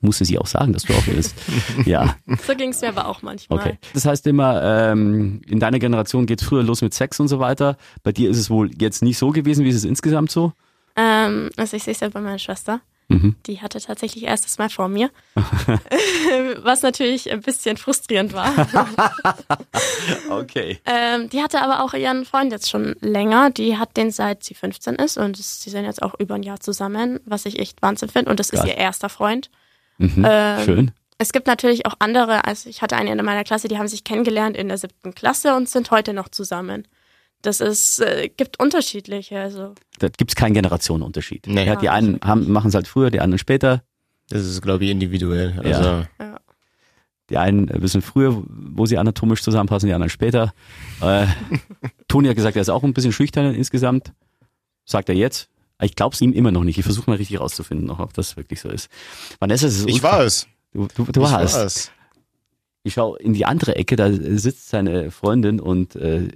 musste sie auch sagen, dass du auch willst. ja, So ging es mir aber auch manchmal. okay. Das heißt immer, ähm, in deiner Generation geht's früher los mit Sex und so weiter. Bei dir ist es wohl jetzt nicht so gewesen. Wie ist es insgesamt so? Ähm, also ich sehe es ja bei meiner Schwester. Mhm. Die hatte tatsächlich erstes Mal vor mir. Was natürlich ein bisschen frustrierend war. Okay. Ähm, die hatte aber auch ihren Freund jetzt schon länger. Die hat den seit sie 15 ist und sie sind jetzt auch über ein Jahr zusammen, was ich echt Wahnsinn finde. Und das ist Geil. ihr erster Freund. Mhm. Ähm, Schön. Es gibt natürlich auch andere, also ich hatte eine in meiner Klasse, die haben sich kennengelernt in der siebten Klasse und sind heute noch zusammen. Das ist, äh, gibt unterschiedliche, also Da gibt's keinen Generationenunterschied. Nee. ja, die Ja, einen haben, machen es halt früher, die anderen später. Das ist, glaube ich, individuell. Ja. Also, Die einen ein bisschen früher, wo sie anatomisch zusammenpassen, die anderen später. Äh, Toni hat gesagt, er ist auch ein bisschen schüchtern insgesamt. Sagt er jetzt. Ich glaube es ihm immer noch nicht. Ich versuche mal richtig rauszufinden, ob das wirklich so ist. Vanessa, es ist ich war es. Du, du, du ich warst. war es. Ich schaue in die andere Ecke, da sitzt seine Freundin und äh,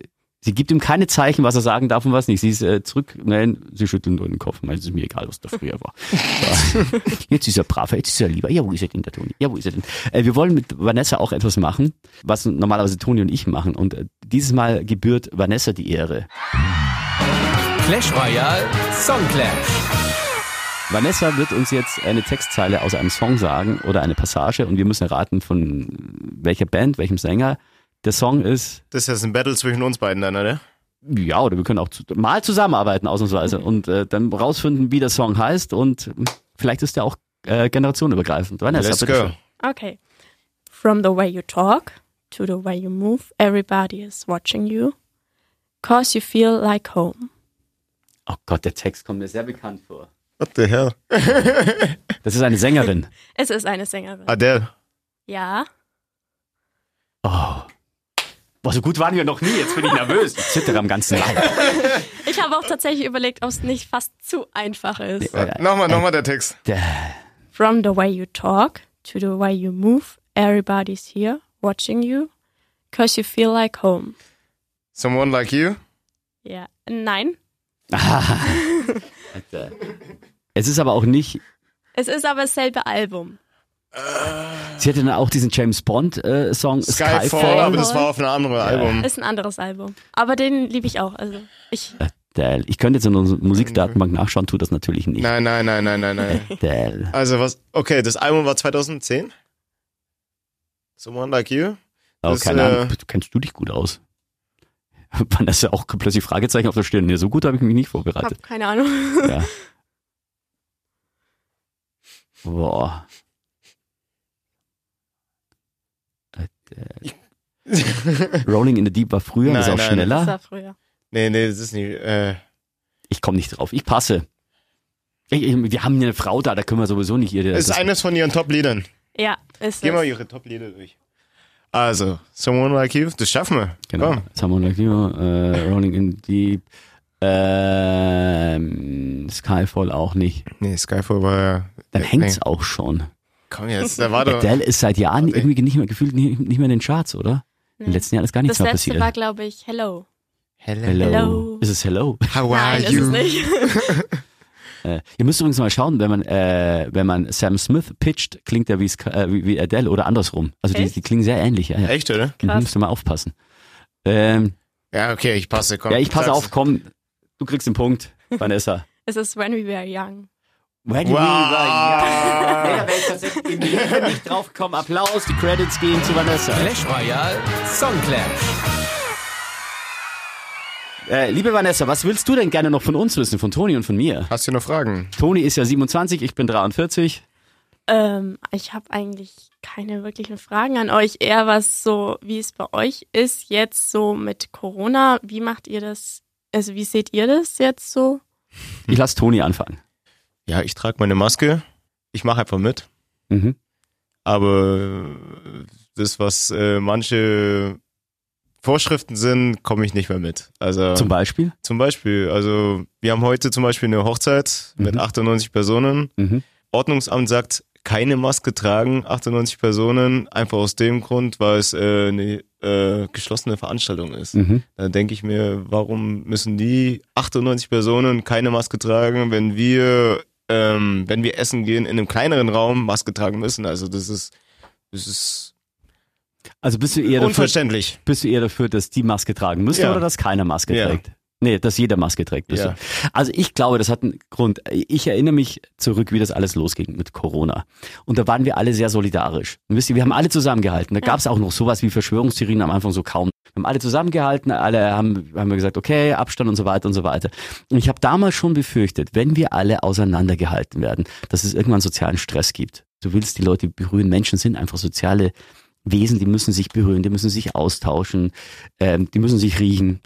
sie gibt ihm keine Zeichen, was er sagen darf und was nicht. Sie ist äh, zurück, nein, sie schüttelt nur den Kopf. Meint, es ist mir egal, was da früher war. So. Jetzt ist er braver, jetzt ist er lieber. Ja, wo ist er denn, der Toni? Ja, wo ist er denn? Äh, wir wollen mit Vanessa auch etwas machen, was normalerweise Toni und ich machen. Und äh, dieses Mal gebührt Vanessa die Ehre. Clash Royale Song Clash. Vanessa wird uns jetzt eine Textzeile aus einem Song sagen oder eine Passage und wir müssen erraten, von welcher Band, welchem Sänger der Song ist. Das ist jetzt ein Battle zwischen uns beiden dann, oder? Ja, oder wir können auch zu, mal zusammenarbeiten, ausnahmsweise, und äh, dann rausfinden, wie der Song heißt und vielleicht ist der auch äh, generationenübergreifend. Vanessa, Let's go. schön. okay. From the way you talk to the way you move, everybody is watching you. Cause you feel like home. Oh Gott, der Text kommt mir sehr bekannt vor. What the hell? Das ist eine Sängerin. Es ist eine Sängerin. Adele. Ja. Oh. Boah, so gut waren wir noch nie. Jetzt bin ich nervös. Ich zittere am ganzen Leib. Ich habe auch tatsächlich überlegt, ob es nicht fast zu einfach ist. Äh, Nochmal, nochmal der Text. From the way you talk to the way you move, everybody's here watching you. Cause you feel like home. Someone like you? Ja. Nein. Es ist aber auch nicht. Es ist aber dasselbe Album. Sie hatte dann auch diesen James Bond äh, Song Skyfall, Skyfall. aber das war auf einem anderen Album. Ist ein anderes Album. Aber den liebe ich auch. Also ich. Der, ich könnte jetzt in unserer Musikdatenbank nachschauen, tut das natürlich nicht. Nein, nein, nein, nein, nein, nein. Der, Also was, okay, das Album war 2010? Someone Like You? oh, Das, keine Ahnung, äh, kennst du dich gut aus? Vanessa auch plötzlich Fragezeichen auf der Stirn. Nee, so gut habe ich mich nicht vorbereitet. Hab keine Ahnung. Ja. Boah. Äh, Rolling in the Deep war früher, das ist Nein, auch nein. Das schneller. war früher. Nee, nee, das ist nicht, äh, Ich komme nicht drauf. Ich passe. Ich, ich, wir haben hier eine Frau da, da können wir sowieso nicht ihr. das ist eines von ihren Top-Liedern. Ja, ist Geh es. mal ihre Top-Lieder durch. Also, Someone Like You, das schaffen wir. Genau. Komm. Someone Like You, äh, Rolling in Deep, ähm, Skyfall auch nicht. Nee, Skyfall war ja... Dann nee, hängt's nee. auch schon. Komm jetzt, da war doch... Adele ist seit Jahren irgendwie nicht mehr gefühlt nicht, nicht mehr in den Charts, oder? In den letzten Jahren ist gar nichts Das mehr letzte passiert. war, glaube ich, Hello. Hello. Hello. Hello. Ist es Hello? How are Nein, ist you? es nicht. Äh, ihr müsst übrigens mal schauen, wenn man, äh, wenn man Sam Smith pitcht, klingt er wie, äh, wie, Adele oder andersrum. Also die, die klingen sehr ähnlich. Ja, ja. Echt, oder? Krass. Müsst ihr mal aufpassen. Ähm, Ja, okay, ich passe. Komm, ja, ich passe sag's. auf, komm, du kriegst den Punkt, Vanessa. Es ist When We Were Young. When Wow. we were young. Nee, da wäre ich tatsächlich im Leben nicht drauf gekommen. Applaus, die Credits gehen zu Vanessa. Clash Royale Song Clash. Äh, liebe Vanessa, was willst du denn gerne noch von uns wissen, von Toni und von mir? Hast du noch Fragen? Toni ist ja 27, ich bin 43. Ähm, ich habe eigentlich keine wirklichen Fragen an euch. Eher was so, wie es bei euch ist jetzt so mit Corona. Wie macht ihr das? Also wie seht ihr das jetzt so? Ich lasse Toni anfangen. Ja, ich trage meine Maske. Ich mache einfach mit. Mhm. Aber das, was äh, manche Vorschriften sind, komme ich nicht mehr mit. Also Zum Beispiel? zum Beispiel, also wir haben heute zum Beispiel eine Hochzeit mit Mhm. 98 Personen. Mhm. Ordnungsamt sagt, keine Maske tragen, 98 Personen, einfach aus dem Grund, weil es äh, eine äh, geschlossene Veranstaltung ist. Mhm. Da denke ich mir, warum müssen die 98 Personen keine Maske tragen, wenn wir, ähm, wenn wir essen gehen, in einem kleineren Raum Maske tragen müssen? Also das ist, das ist Also bist du eher dafür, unverständlich. bist du eher dafür, dass die Maske tragen müsste Ja. oder dass keiner Maske Ja. trägt? Nee, dass jeder Maske trägt. Ja. Also ich glaube, das hat einen Grund. Ich erinnere mich zurück, wie das alles losging mit Corona. Und da waren wir alle sehr solidarisch. Und wisst ihr, wir haben alle zusammengehalten. Da gab es auch noch sowas wie Verschwörungstheorien am Anfang so kaum. Wir haben alle zusammengehalten, alle haben, haben wir gesagt, okay, Abstand und so weiter und so weiter. Und ich habe damals schon befürchtet, wenn wir alle auseinandergehalten werden, dass es irgendwann sozialen Stress gibt. Du willst die Leute berühren. Menschen sind einfach soziale Wesen, die müssen sich berühren, die müssen sich austauschen, ähm, die müssen sich riechen,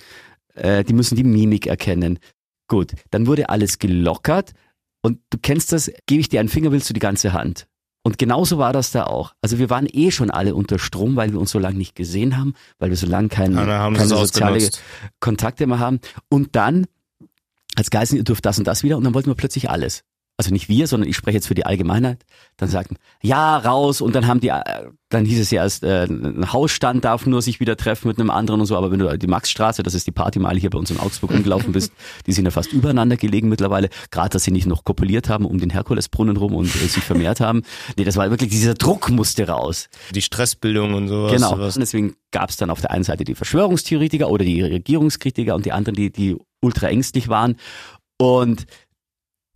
äh, die müssen die Mimik erkennen. Gut, dann wurde alles gelockert und du kennst das, gebe ich dir einen Finger, willst du die ganze Hand. Und genauso war das da auch. Also wir waren eh schon alle unter Strom, weil wir uns so lange nicht gesehen haben, weil wir so lange kein, Ja, keine soziale. Kontakte mehr haben. Und dann, als Geißen, ihr dürft das und das wieder und dann wollten wir plötzlich alles. Also nicht wir, sondern ich spreche jetzt für die Allgemeinheit. Dann sagten, ja, raus und dann haben die, äh, dann hieß es ja erst, äh, ein Hausstand darf nur sich wieder treffen mit einem anderen und so, aber wenn du die Maxstraße, das ist die Partymeile hier bei uns in Augsburg umgelaufen bist, die sind ja fast übereinander gelegen mittlerweile, gerade dass sie nicht noch kopuliert haben um den Herkulesbrunnen rum und äh, sich vermehrt haben. Nee, das war wirklich, dieser Druck musste raus. Die Stressbildung und sowas. Genau. sowas. Und deswegen gab es dann auf der einen Seite die Verschwörungstheoretiker oder die Regierungskritiker und die anderen, die, die ultra ängstlich waren. Und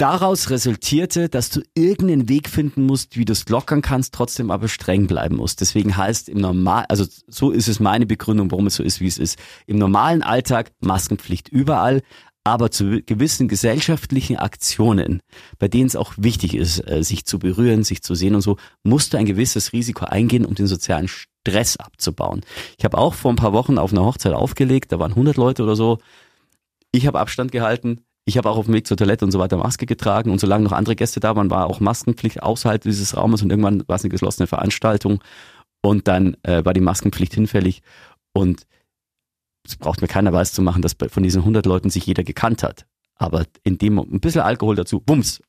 daraus resultierte, dass du irgendeinen Weg finden musst, wie du es lockern kannst, trotzdem aber streng bleiben musst. Deswegen heißt im Normal, also so ist es meine Begründung, warum es so ist, wie es ist. Im normalen Alltag Maskenpflicht überall, aber zu gewissen gesellschaftlichen Aktionen, bei denen es auch wichtig ist, äh, sich zu berühren, sich zu sehen und so, musst du ein gewisses Risiko eingehen, um den sozialen Stress abzubauen. Ich habe auch vor ein paar Wochen auf einer Hochzeit aufgelegt, da waren 100 Leute oder so. Ich habe Abstand gehalten. Ich habe auch auf dem Weg zur Toilette und so weiter Maske getragen und solange noch andere Gäste da waren, war auch Maskenpflicht außerhalb dieses Raumes und irgendwann war es eine geschlossene Veranstaltung und dann äh, war die Maskenpflicht hinfällig und es braucht mir keiner weiß zu machen, dass von diesen 100 Leuten sich jeder gekannt hat. Aber in dem ein bisschen Alkohol dazu, bums.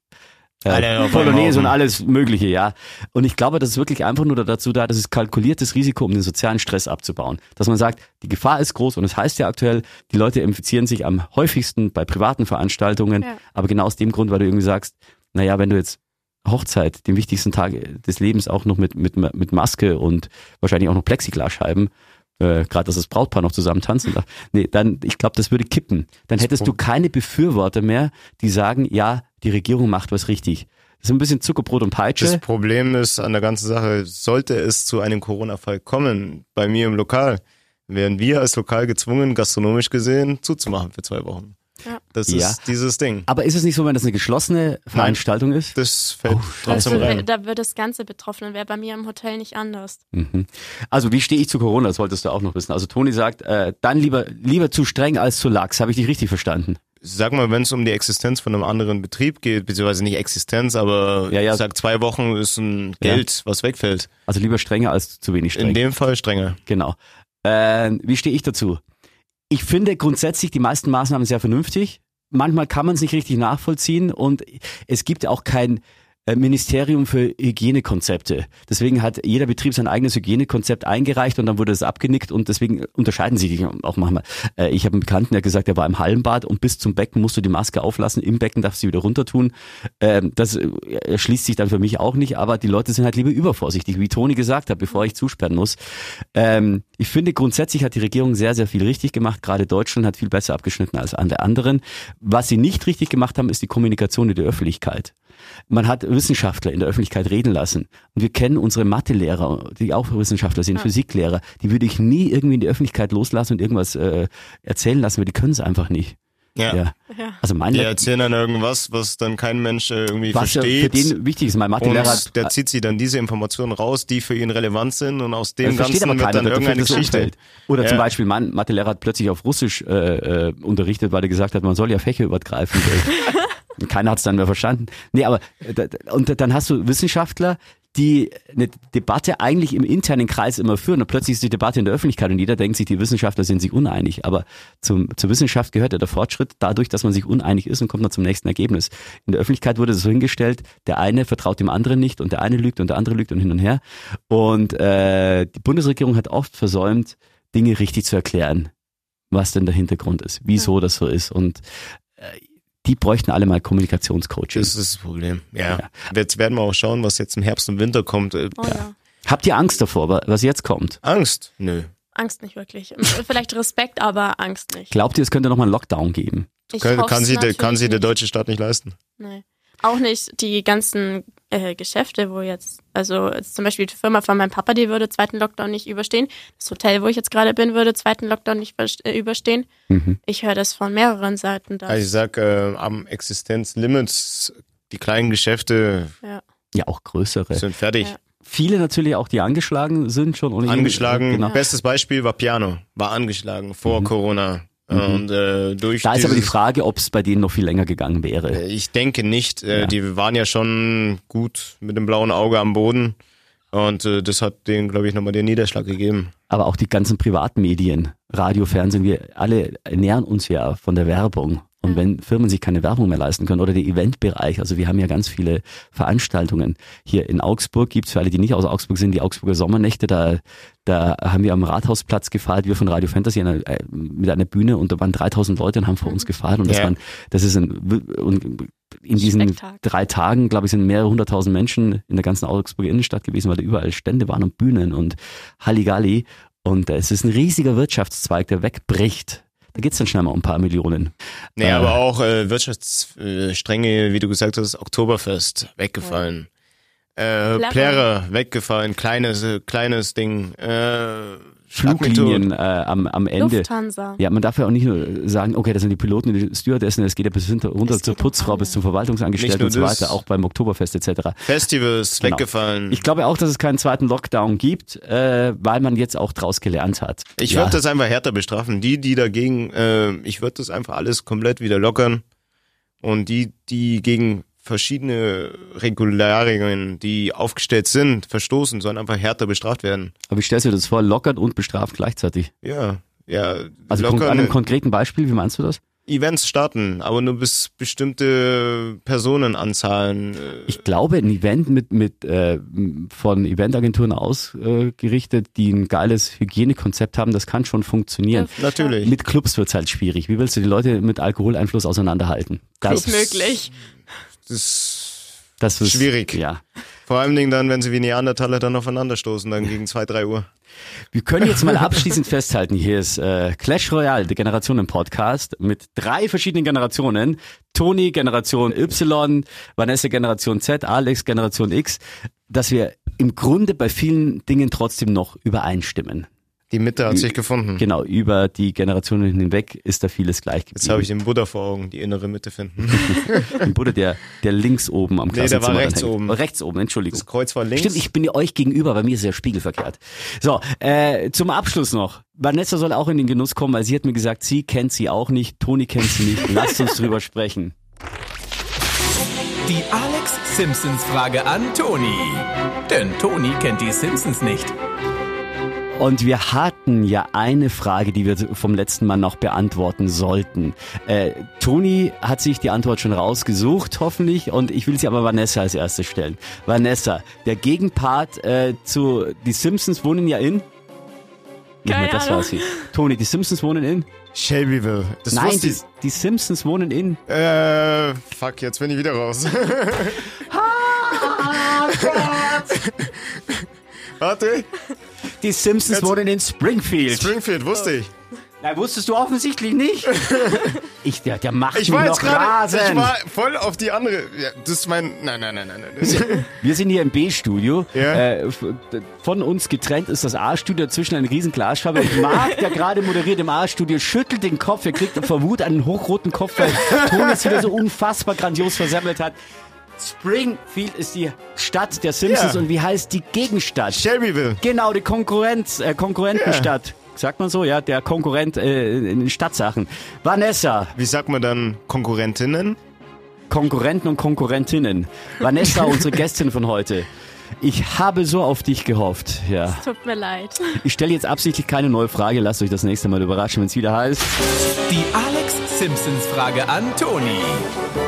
Alle auf Polonaise und alles Mögliche, ja. Und ich glaube, das ist wirklich einfach nur dazu da, das ist kalkuliertes Risiko, um den sozialen Stress abzubauen. Dass man sagt, die Gefahr ist groß und es heißt ja aktuell, die Leute infizieren sich am häufigsten bei privaten Veranstaltungen. Ja. Aber genau aus dem Grund, weil du irgendwie sagst, naja, wenn du jetzt Hochzeit, den wichtigsten Tag des Lebens auch noch mit, mit, mit Maske und wahrscheinlich auch noch Plexiglasscheiben, äh, gerade dass das Brautpaar noch zusammen tanzen darf. Nee, dann, ich glaube, das würde kippen. Dann hättest du keine Befürworter mehr, die sagen, ja, die Regierung macht was richtig. Das ist ein bisschen Zuckerbrot und Das Peitsche. Problem ist an der ganzen Sache, sollte es zu einem Corona-Fall kommen, bei mir im Lokal, wären wir als Lokal gezwungen, gastronomisch gesehen, zuzumachen für zwei Wochen. Ja. Das Ja. ist dieses Ding. Aber ist es nicht so, wenn das eine geschlossene Veranstaltung ist? Das fällt trotzdem Also, rein. da wird das Ganze betroffen und wäre bei mir im Hotel nicht anders. Mhm. Also wie stehe ich zu Corona? Das wolltest du auch noch wissen. Also Toni sagt, äh, dann lieber lieber zu streng als zu lax. Habe ich dich richtig verstanden? sag mal, wenn es um die Existenz von einem anderen Betrieb geht, beziehungsweise nicht Existenz, aber Ja, ja. ich sag zwei Wochen ist ein Geld, was wegfällt. Also lieber strenger als zu wenig streng. In dem Fall strenger. Genau. Äh, wie stehe ich dazu? Ich finde grundsätzlich die meisten Maßnahmen sehr vernünftig. Manchmal kann man es nicht richtig nachvollziehen und es gibt auch kein Ministerium für Hygienekonzepte. Deswegen hat jeder Betrieb sein eigenes Hygienekonzept eingereicht und dann wurde es abgenickt und deswegen unterscheiden sie sich auch manchmal. Äh, Ich habe einen Bekannten, der gesagt, er war im Hallenbad und bis zum Becken musst du die Maske auflassen, im Becken darfst du sie wieder runter tun. Ähm, Das äh, erschließt sich dann für mich auch nicht, aber die Leute sind halt lieber übervorsichtig, wie Toni gesagt hat, bevor ich zusperren muss. Ähm, ich finde grundsätzlich hat die Regierung sehr, sehr viel richtig gemacht. Gerade Deutschland hat viel besser abgeschnitten als alle anderen. Was sie nicht richtig gemacht haben, ist die Kommunikation in der Öffentlichkeit. Man hat Wissenschaftler in der Öffentlichkeit reden lassen. Und wir kennen unsere Mathelehrer, die auch Wissenschaftler sind, Physiklehrer. Die würde ich nie irgendwie in die Öffentlichkeit loslassen und irgendwas äh, erzählen lassen, weil die können es einfach nicht. Ja. Ja. Ja. Also mein Die Le- erzählen dann irgendwas, was dann kein Mensch äh, irgendwie was ja für versteht. den wichtig ist, mein Mathelehrer hat und der zieht sie dann diese Informationen raus, die für ihn relevant sind und aus dem Das versteht Ganzen aber wird dann irgendeine Geschichte. Umfeld. Oder zum Ja. Beispiel mein Mathelehrer hat plötzlich auf Russisch äh, äh, unterrichtet, weil er gesagt hat, man soll ja Fächer übergreifen. Und Keiner hat es dann mehr verstanden. Nee, aber äh, und dann hast du Wissenschaftler, die eine Debatte eigentlich im internen Kreis immer führen und plötzlich ist die Debatte in der Öffentlichkeit und jeder denkt sich, die Wissenschaftler sind sich uneinig. Aber zum, zur Wissenschaft gehört ja der Fortschritt dadurch, dass man sich uneinig ist und kommt man zum nächsten Ergebnis. In der Öffentlichkeit wurde es so hingestellt, der eine vertraut dem anderen nicht und der eine lügt und der andere lügt und hin und her. Und äh, die Bundesregierung hat oft versäumt, Dinge richtig zu erklären, was denn der Hintergrund ist, wieso das so ist. Und äh, die bräuchten alle mal Kommunikationscoaching. Das ist das Problem. Ja. Ja. Jetzt werden wir auch schauen, was jetzt im Herbst und Winter kommt. Äh, Oh ja. Habt ihr Angst davor, wa- was jetzt kommt? Angst? Nö. Angst nicht wirklich. Vielleicht Respekt, aber Angst nicht. Glaubt ihr, es könnte nochmal einen Lockdown geben? Ich Kann, kann, sie, der, kann sie der deutsche Staat nicht leisten. Nee. Auch nicht die ganzen äh, Geschäfte, wo jetzt, also jetzt zum Beispiel die Firma von meinem Papa, die würde zweiten Lockdown nicht überstehen. Das Hotel, wo ich jetzt gerade bin, würde zweiten Lockdown nicht äh, überstehen. Mhm. Ich höre das von mehreren Seiten. Dass, Also ich sag, äh, am Existenzlimits, die kleinen Geschäfte ja. Ja, auch größere. sind fertig. Ja. Viele natürlich auch, die angeschlagen sind schon. Angeschlagen. Genau. Bestes Beispiel war Piano. War angeschlagen vor Corona. Und äh, durch Mhm. Da ist aber die Frage, ob es bei denen noch viel länger gegangen wäre. Äh, Ich denke nicht. Äh, Ja. Die waren ja schon gut mit dem blauen Auge am Boden. Und äh, das hat denen, glaube ich, nochmal den Niederschlag gegeben. Aber auch die ganzen Privatmedien, Radio, Fernsehen, wir alle ernähren uns ja von der Werbung. Und wenn Firmen sich keine Werbung mehr leisten können oder der Eventbereich, also wir haben ja ganz viele Veranstaltungen. Hier in Augsburg gibt's für alle, die nicht aus Augsburg sind, die Augsburger Sommernächte. Da, da haben wir am Rathausplatz gefeiert, wir von Radio Fantasy einer, äh, mit einer Bühne und da waren 3000 Leute und haben vor uns gefeiert. Und das, Ja. waren, das ist ein, und in diesen Spektakel. drei Tagen, glaube ich, sind mehrere hunderttausend Menschen in der ganzen Augsburger Innenstadt gewesen, weil da überall Stände waren und Bühnen und Halligalli. Und es ist ein riesiger Wirtschaftszweig, der wegbricht. Da geht's dann schnell mal um ein paar Millionen. Nee, Äh. aber auch äh, Wirtschaftsstränge, wie du gesagt hast, Oktoberfest weggefallen. Äh, Plärrer. Plärrer weggefallen, kleines, äh, kleines Ding. Äh, Fluglinien äh, am, am Ende. Lufthansa. Ja, man darf ja auch nicht nur sagen, okay, das sind die Piloten, die Stewardessen, es geht ja bis hinter, runter Es zur Putzfrau, bis zum Verwaltungsangestellten und so weiter, auch beim Oktoberfest etc. Festivals Genau. weggefallen. Ich glaube auch, dass es keinen zweiten Lockdown gibt, äh, weil man jetzt auch draus gelernt hat. Ich ja. würde das einfach härter bestrafen. Die, die dagegen, äh, ich würde das einfach alles komplett wieder lockern. Und die, die gegen verschiedene Regularien, die aufgestellt sind, verstoßen, sollen einfach härter bestraft werden. Aber wie stellst du dir das vor? Lockert und bestraft gleichzeitig. Ja, ja. Also an einem konkreten Beispiel, wie meinst du das? Events starten, aber nur bis bestimmte Personenanzahlen. äh, Ich glaube, ein Event mit, mit äh, von Eventagenturen ausgerichtet, die ein geiles Hygienekonzept haben, das kann schon funktionieren. Natürlich. Mit Clubs wird's halt schwierig. Wie willst du die Leute mit Alkoholeinfluss auseinanderhalten? Das, Nicht möglich. Das das ist schwierig. Ja. vor allem Dingen dann, wenn sie wie Neandertaler dann aufeinander stoßen, dann gegen zwei, drei Uhr. Wir können jetzt mal abschließend festhalten, hier ist äh, Clash Royale, der Generationen-Podcast mit drei verschiedenen Generationen. Toni, Generation Y, Vanessa, Generation Z, Alex, Generation X, dass wir im Grunde bei vielen Dingen trotzdem noch übereinstimmen. Die Mitte hat sich gefunden. Genau, über die Generationen hinweg ist da vieles gleich Jetzt habe geblieben. ich den Buddha vor Augen, die innere Mitte finden. Den Buddha, der, der links oben am Nee, der war Klassenzimmer rechts hängt. oben. Oh, Rechts oben, Entschuldigung. Das Kreuz war links. Stimmt, ich bin euch gegenüber, bei mir ist es ja spiegelverkehrt. So, äh, zum Abschluss noch. Vanessa soll auch in den Genuss kommen, weil sie hat mir gesagt, sie kennt sie auch nicht, Toni kennt sie nicht. Lasst uns drüber sprechen. Die Alex Simpsons Frage an Toni. Denn Toni kennt die Simpsons nicht. Und wir hatten ja eine Frage, die wir vom letzten Mal noch beantworten sollten. Äh, Toni hat sich die Antwort schon rausgesucht, hoffentlich, und ich will sie aber Vanessa als erstes stellen. Vanessa, der Gegenpart äh, zu Die Simpsons wohnen ja in. Nicht mehr, Keine das war sie. Toni, die Simpsons wohnen in? Shelbyville. Das Nein, die, die Simpsons wohnen in. Äh, fuck, jetzt bin ich wieder raus. Warte, Die Simpsons Jetzt- wohnen in Springfield. Springfield, wusste ich. Na, wusstest du offensichtlich nicht? Ich, der, der macht Ich war noch jetzt gerade, rasend. ich war voll auf die andere. Ja, das ist mein, nein, nein, nein, nein. Wir sind hier im B-Studio. Ja. Äh, von uns getrennt ist das A-Studio, dazwischen eine riesen Glasscheibe. Und Marc, der gerade moderiert im A-Studio, schüttelt den Kopf. Er kriegt vor Wut einen hochroten Kopf, weil es wieder so unfassbar grandios versemmelt hat. Springfield ist die Stadt der Simpsons Ja. und wie heißt die Gegenstadt? Shelbyville. Genau, die Konkurrenz, äh, Konkurrentenstadt. Sagt man so, ja, der Konkurrent äh, in den Stadtsachen. Vanessa, Wie sagt man dann Konkurrentinnen? Konkurrenten und Konkurrentinnen. Vanessa, unsere Gästin von heute. Ich habe so auf dich gehofft, ja. Tut mir leid. Ich stelle jetzt absichtlich keine neue Frage, lasst euch das nächste Mal überraschen, wenn es wieder heißt. Die Alex Simpsons Frage an Toni.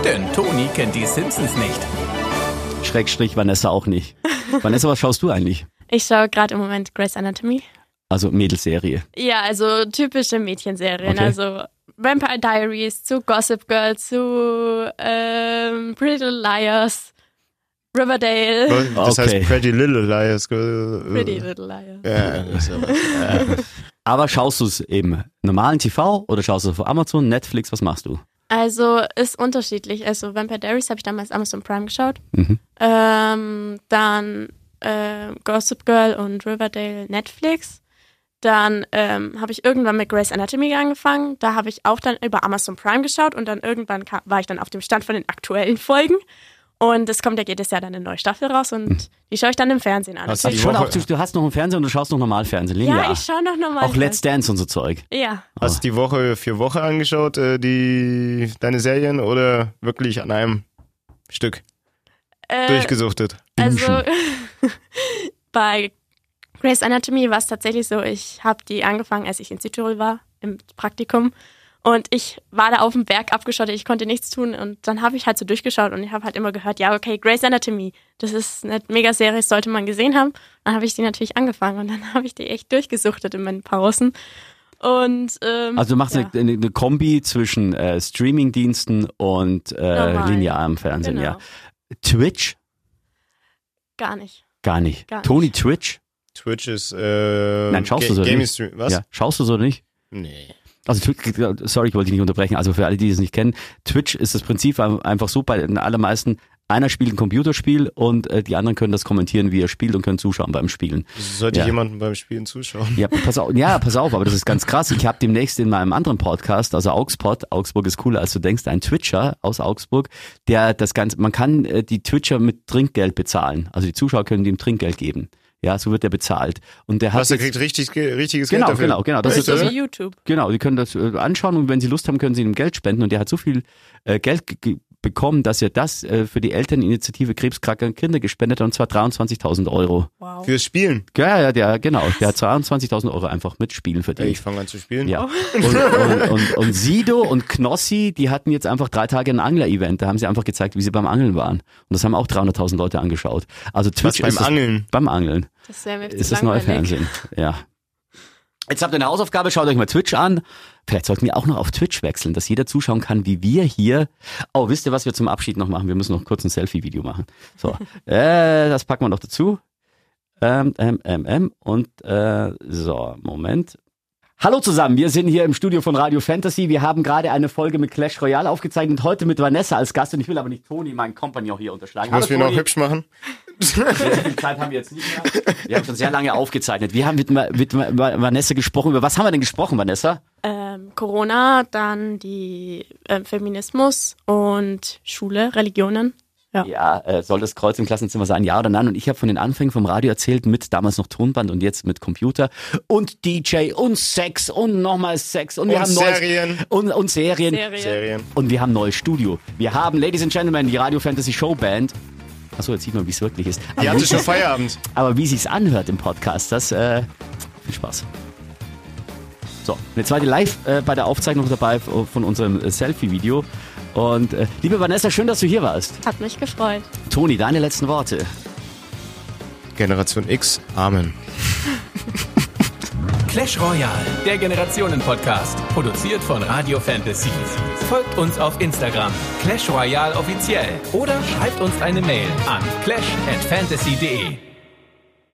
Denn Toni kennt die Simpsons nicht. Schrägstrich Vanessa auch nicht. Vanessa, was schaust du eigentlich? Ich schaue gerade im Moment Grey's Anatomy. Also Mädelserie. Ja, also typische Mädchenserien. Okay. Also Vampire Diaries zu Gossip Girl zu ähm, Pretty Little Liars, Riverdale. Das Okay. heißt Pretty Little Liars. Pretty Pretty Little Liars. Ja, das ist aber- Aber schaust du es im normalen TV oder schaust du es auf Amazon, Netflix, was machst du? Also ist unterschiedlich. Also Vampire Diaries habe ich damals Amazon Prime geschaut. Mhm. Ähm, dann äh, Gossip Girl und Riverdale Netflix. Dann ähm, habe ich irgendwann mit Grey's Anatomy angefangen. Da habe ich auch dann über Amazon Prime geschaut und dann irgendwann kam, war ich dann auf dem Stand von den aktuellen Folgen. Und es kommt ja jedes Jahr dann eine neue Staffel raus und die schaue ich dann im Fernsehen an. Hast du Also schon Woche- auch, du, hast noch einen Fernseher und du schaust noch Normalfernsehen, linear. ja, ich schaue noch normal. auch Let's Dance und so Zeug. Ja, Hast du die Woche für Woche angeschaut, äh, die deine Serien oder wirklich an einem Stück äh, durchgesuchtet? Also bei Grey's Anatomy war es tatsächlich so, ich habe die angefangen, als ich in Südtirol war, im Praktikum. Und ich war da auf dem Berg abgeschottet, ich konnte nichts tun. Und dann habe ich halt so durchgeschaut und ich habe halt immer gehört, ja, okay, Grey's Anatomy, das ist eine Mega-Serie, das sollte man gesehen haben. Dann habe ich die natürlich angefangen und dann habe ich die echt durchgesuchtet in meinen Pausen. Und ähm, Also du machst ja, eine, eine Kombi zwischen äh, Streamingdiensten und äh, Normal. linearem Fernsehen, genau. ja. Twitch? Gar nicht. Gar nicht. Gar nicht. Tony Twitch? Twitch ist äh, Nein, schaust du so Gaming nicht? Stream. Was? Ja. Schaust du so oder nicht? Nee. Also sorry, ich wollte dich nicht unterbrechen. Also für alle, die es nicht kennen, Twitch ist das Prinzip einfach so bei den allermeisten. Einer spielt ein Computerspiel und äh, die anderen können das kommentieren, wie er spielt und können zuschauen beim Spielen. Sollte Ja. jemandem beim Spielen zuschauen? Ja, pass auf, ja, pass auf, aber das ist ganz krass. Ich habe demnächst in meinem anderen Podcast, also Auxpod, Augsburg ist cooler als du denkst, einen Twitcher aus Augsburg, der das Ganze, man kann äh, die Twitcher mit Trinkgeld bezahlen. Also die Zuschauer können ihm Trinkgeld geben. Ja, so wird er bezahlt. Und der hat Was, er jetzt- kriegt richtig, ge- richtiges Genau, Geld dafür. genau, genau. Das Das ist das- wie YouTube. Genau, die können das äh, anschauen und wenn sie Lust haben, können sie ihm Geld spenden. Und der hat so viel äh, Geld ge- ge- bekommen, dass er das äh, für die Elterninitiative Krebskranke Kinder gespendet hat, und zwar 23.000 Euro. Wow. Fürs Spielen. Ja, ja, der, genau. Der hat 22.000 Euro einfach mit Spielen verdient. ich fange an zu spielen. Ja. Und, und, und, und Sido und Knossi, die hatten jetzt einfach drei Tage ein Angler-Event. Da haben sie einfach gezeigt, wie sie beim Angeln waren. Und das haben auch 300.000 Leute angeschaut. Also Was Twitch beim ist das, Angeln? beim Angeln Das wäre mir ist das neue. Fernsehen. Ja. Jetzt habt ihr eine Hausaufgabe, schaut euch mal Twitch an. Vielleicht sollten wir auch noch auf Twitch wechseln, dass jeder zuschauen kann, wie wir hier. Oh, wisst ihr, was wir zum Abschied noch machen? Wir müssen noch kurz ein Selfie-Video machen. So, äh, das packen wir noch dazu. Ähm, ähm, ähm, ähm. Und äh, so, Moment. Hallo zusammen, wir sind hier im Studio von Radio Fantasy. Wir haben gerade eine Folge mit Clash Royale aufgezeichnet, heute mit Vanessa als Gast und ich will aber nicht Toni, meinen Kompagnon hier unterschlagen. Muss wir Hallo, noch Toni. hübsch machen? Viel Zeit haben wir jetzt nicht mehr. Wir haben schon sehr lange aufgezeichnet. Wir haben mit, mit Vanessa gesprochen. Über was haben wir denn gesprochen, Vanessa? Ähm, Corona, dann die ähm, Feminismus und Schule, Religionen. Ja. Ja, äh, soll das Kreuz im Klassenzimmer sein, ja oder nein? Und ich habe von den Anfängen vom Radio erzählt, mit damals noch Tonband und jetzt mit Computer und DJ und Sex und nochmal Sex und wir Und haben neues- Serien. und, und Serien. Serie. Serien. Und wir haben ein neues Studio. Wir haben, Ladies and Gentlemen, die Radio Fantasy Show Band. Achso, jetzt sieht man, wie es wirklich ist. Die Aber hatte wie- schon Feierabend. aber wie sich's anhört im Podcast, das äh, viel Spaß. So, eine zweite Live äh, bei der Aufzeichnung dabei von unserem äh, Selfie-Video. Und äh, liebe Vanessa, schön, dass du hier warst. Hat mich gefreut. Toni, deine letzten Worte. Generation X, Amen. Clash Royale, der Generationen-Podcast. Produziert von Radio Fantasy. Folgt uns auf Instagram, Clash Royale offiziell. Oder schreibt uns eine Mail an clash@fantasy.de.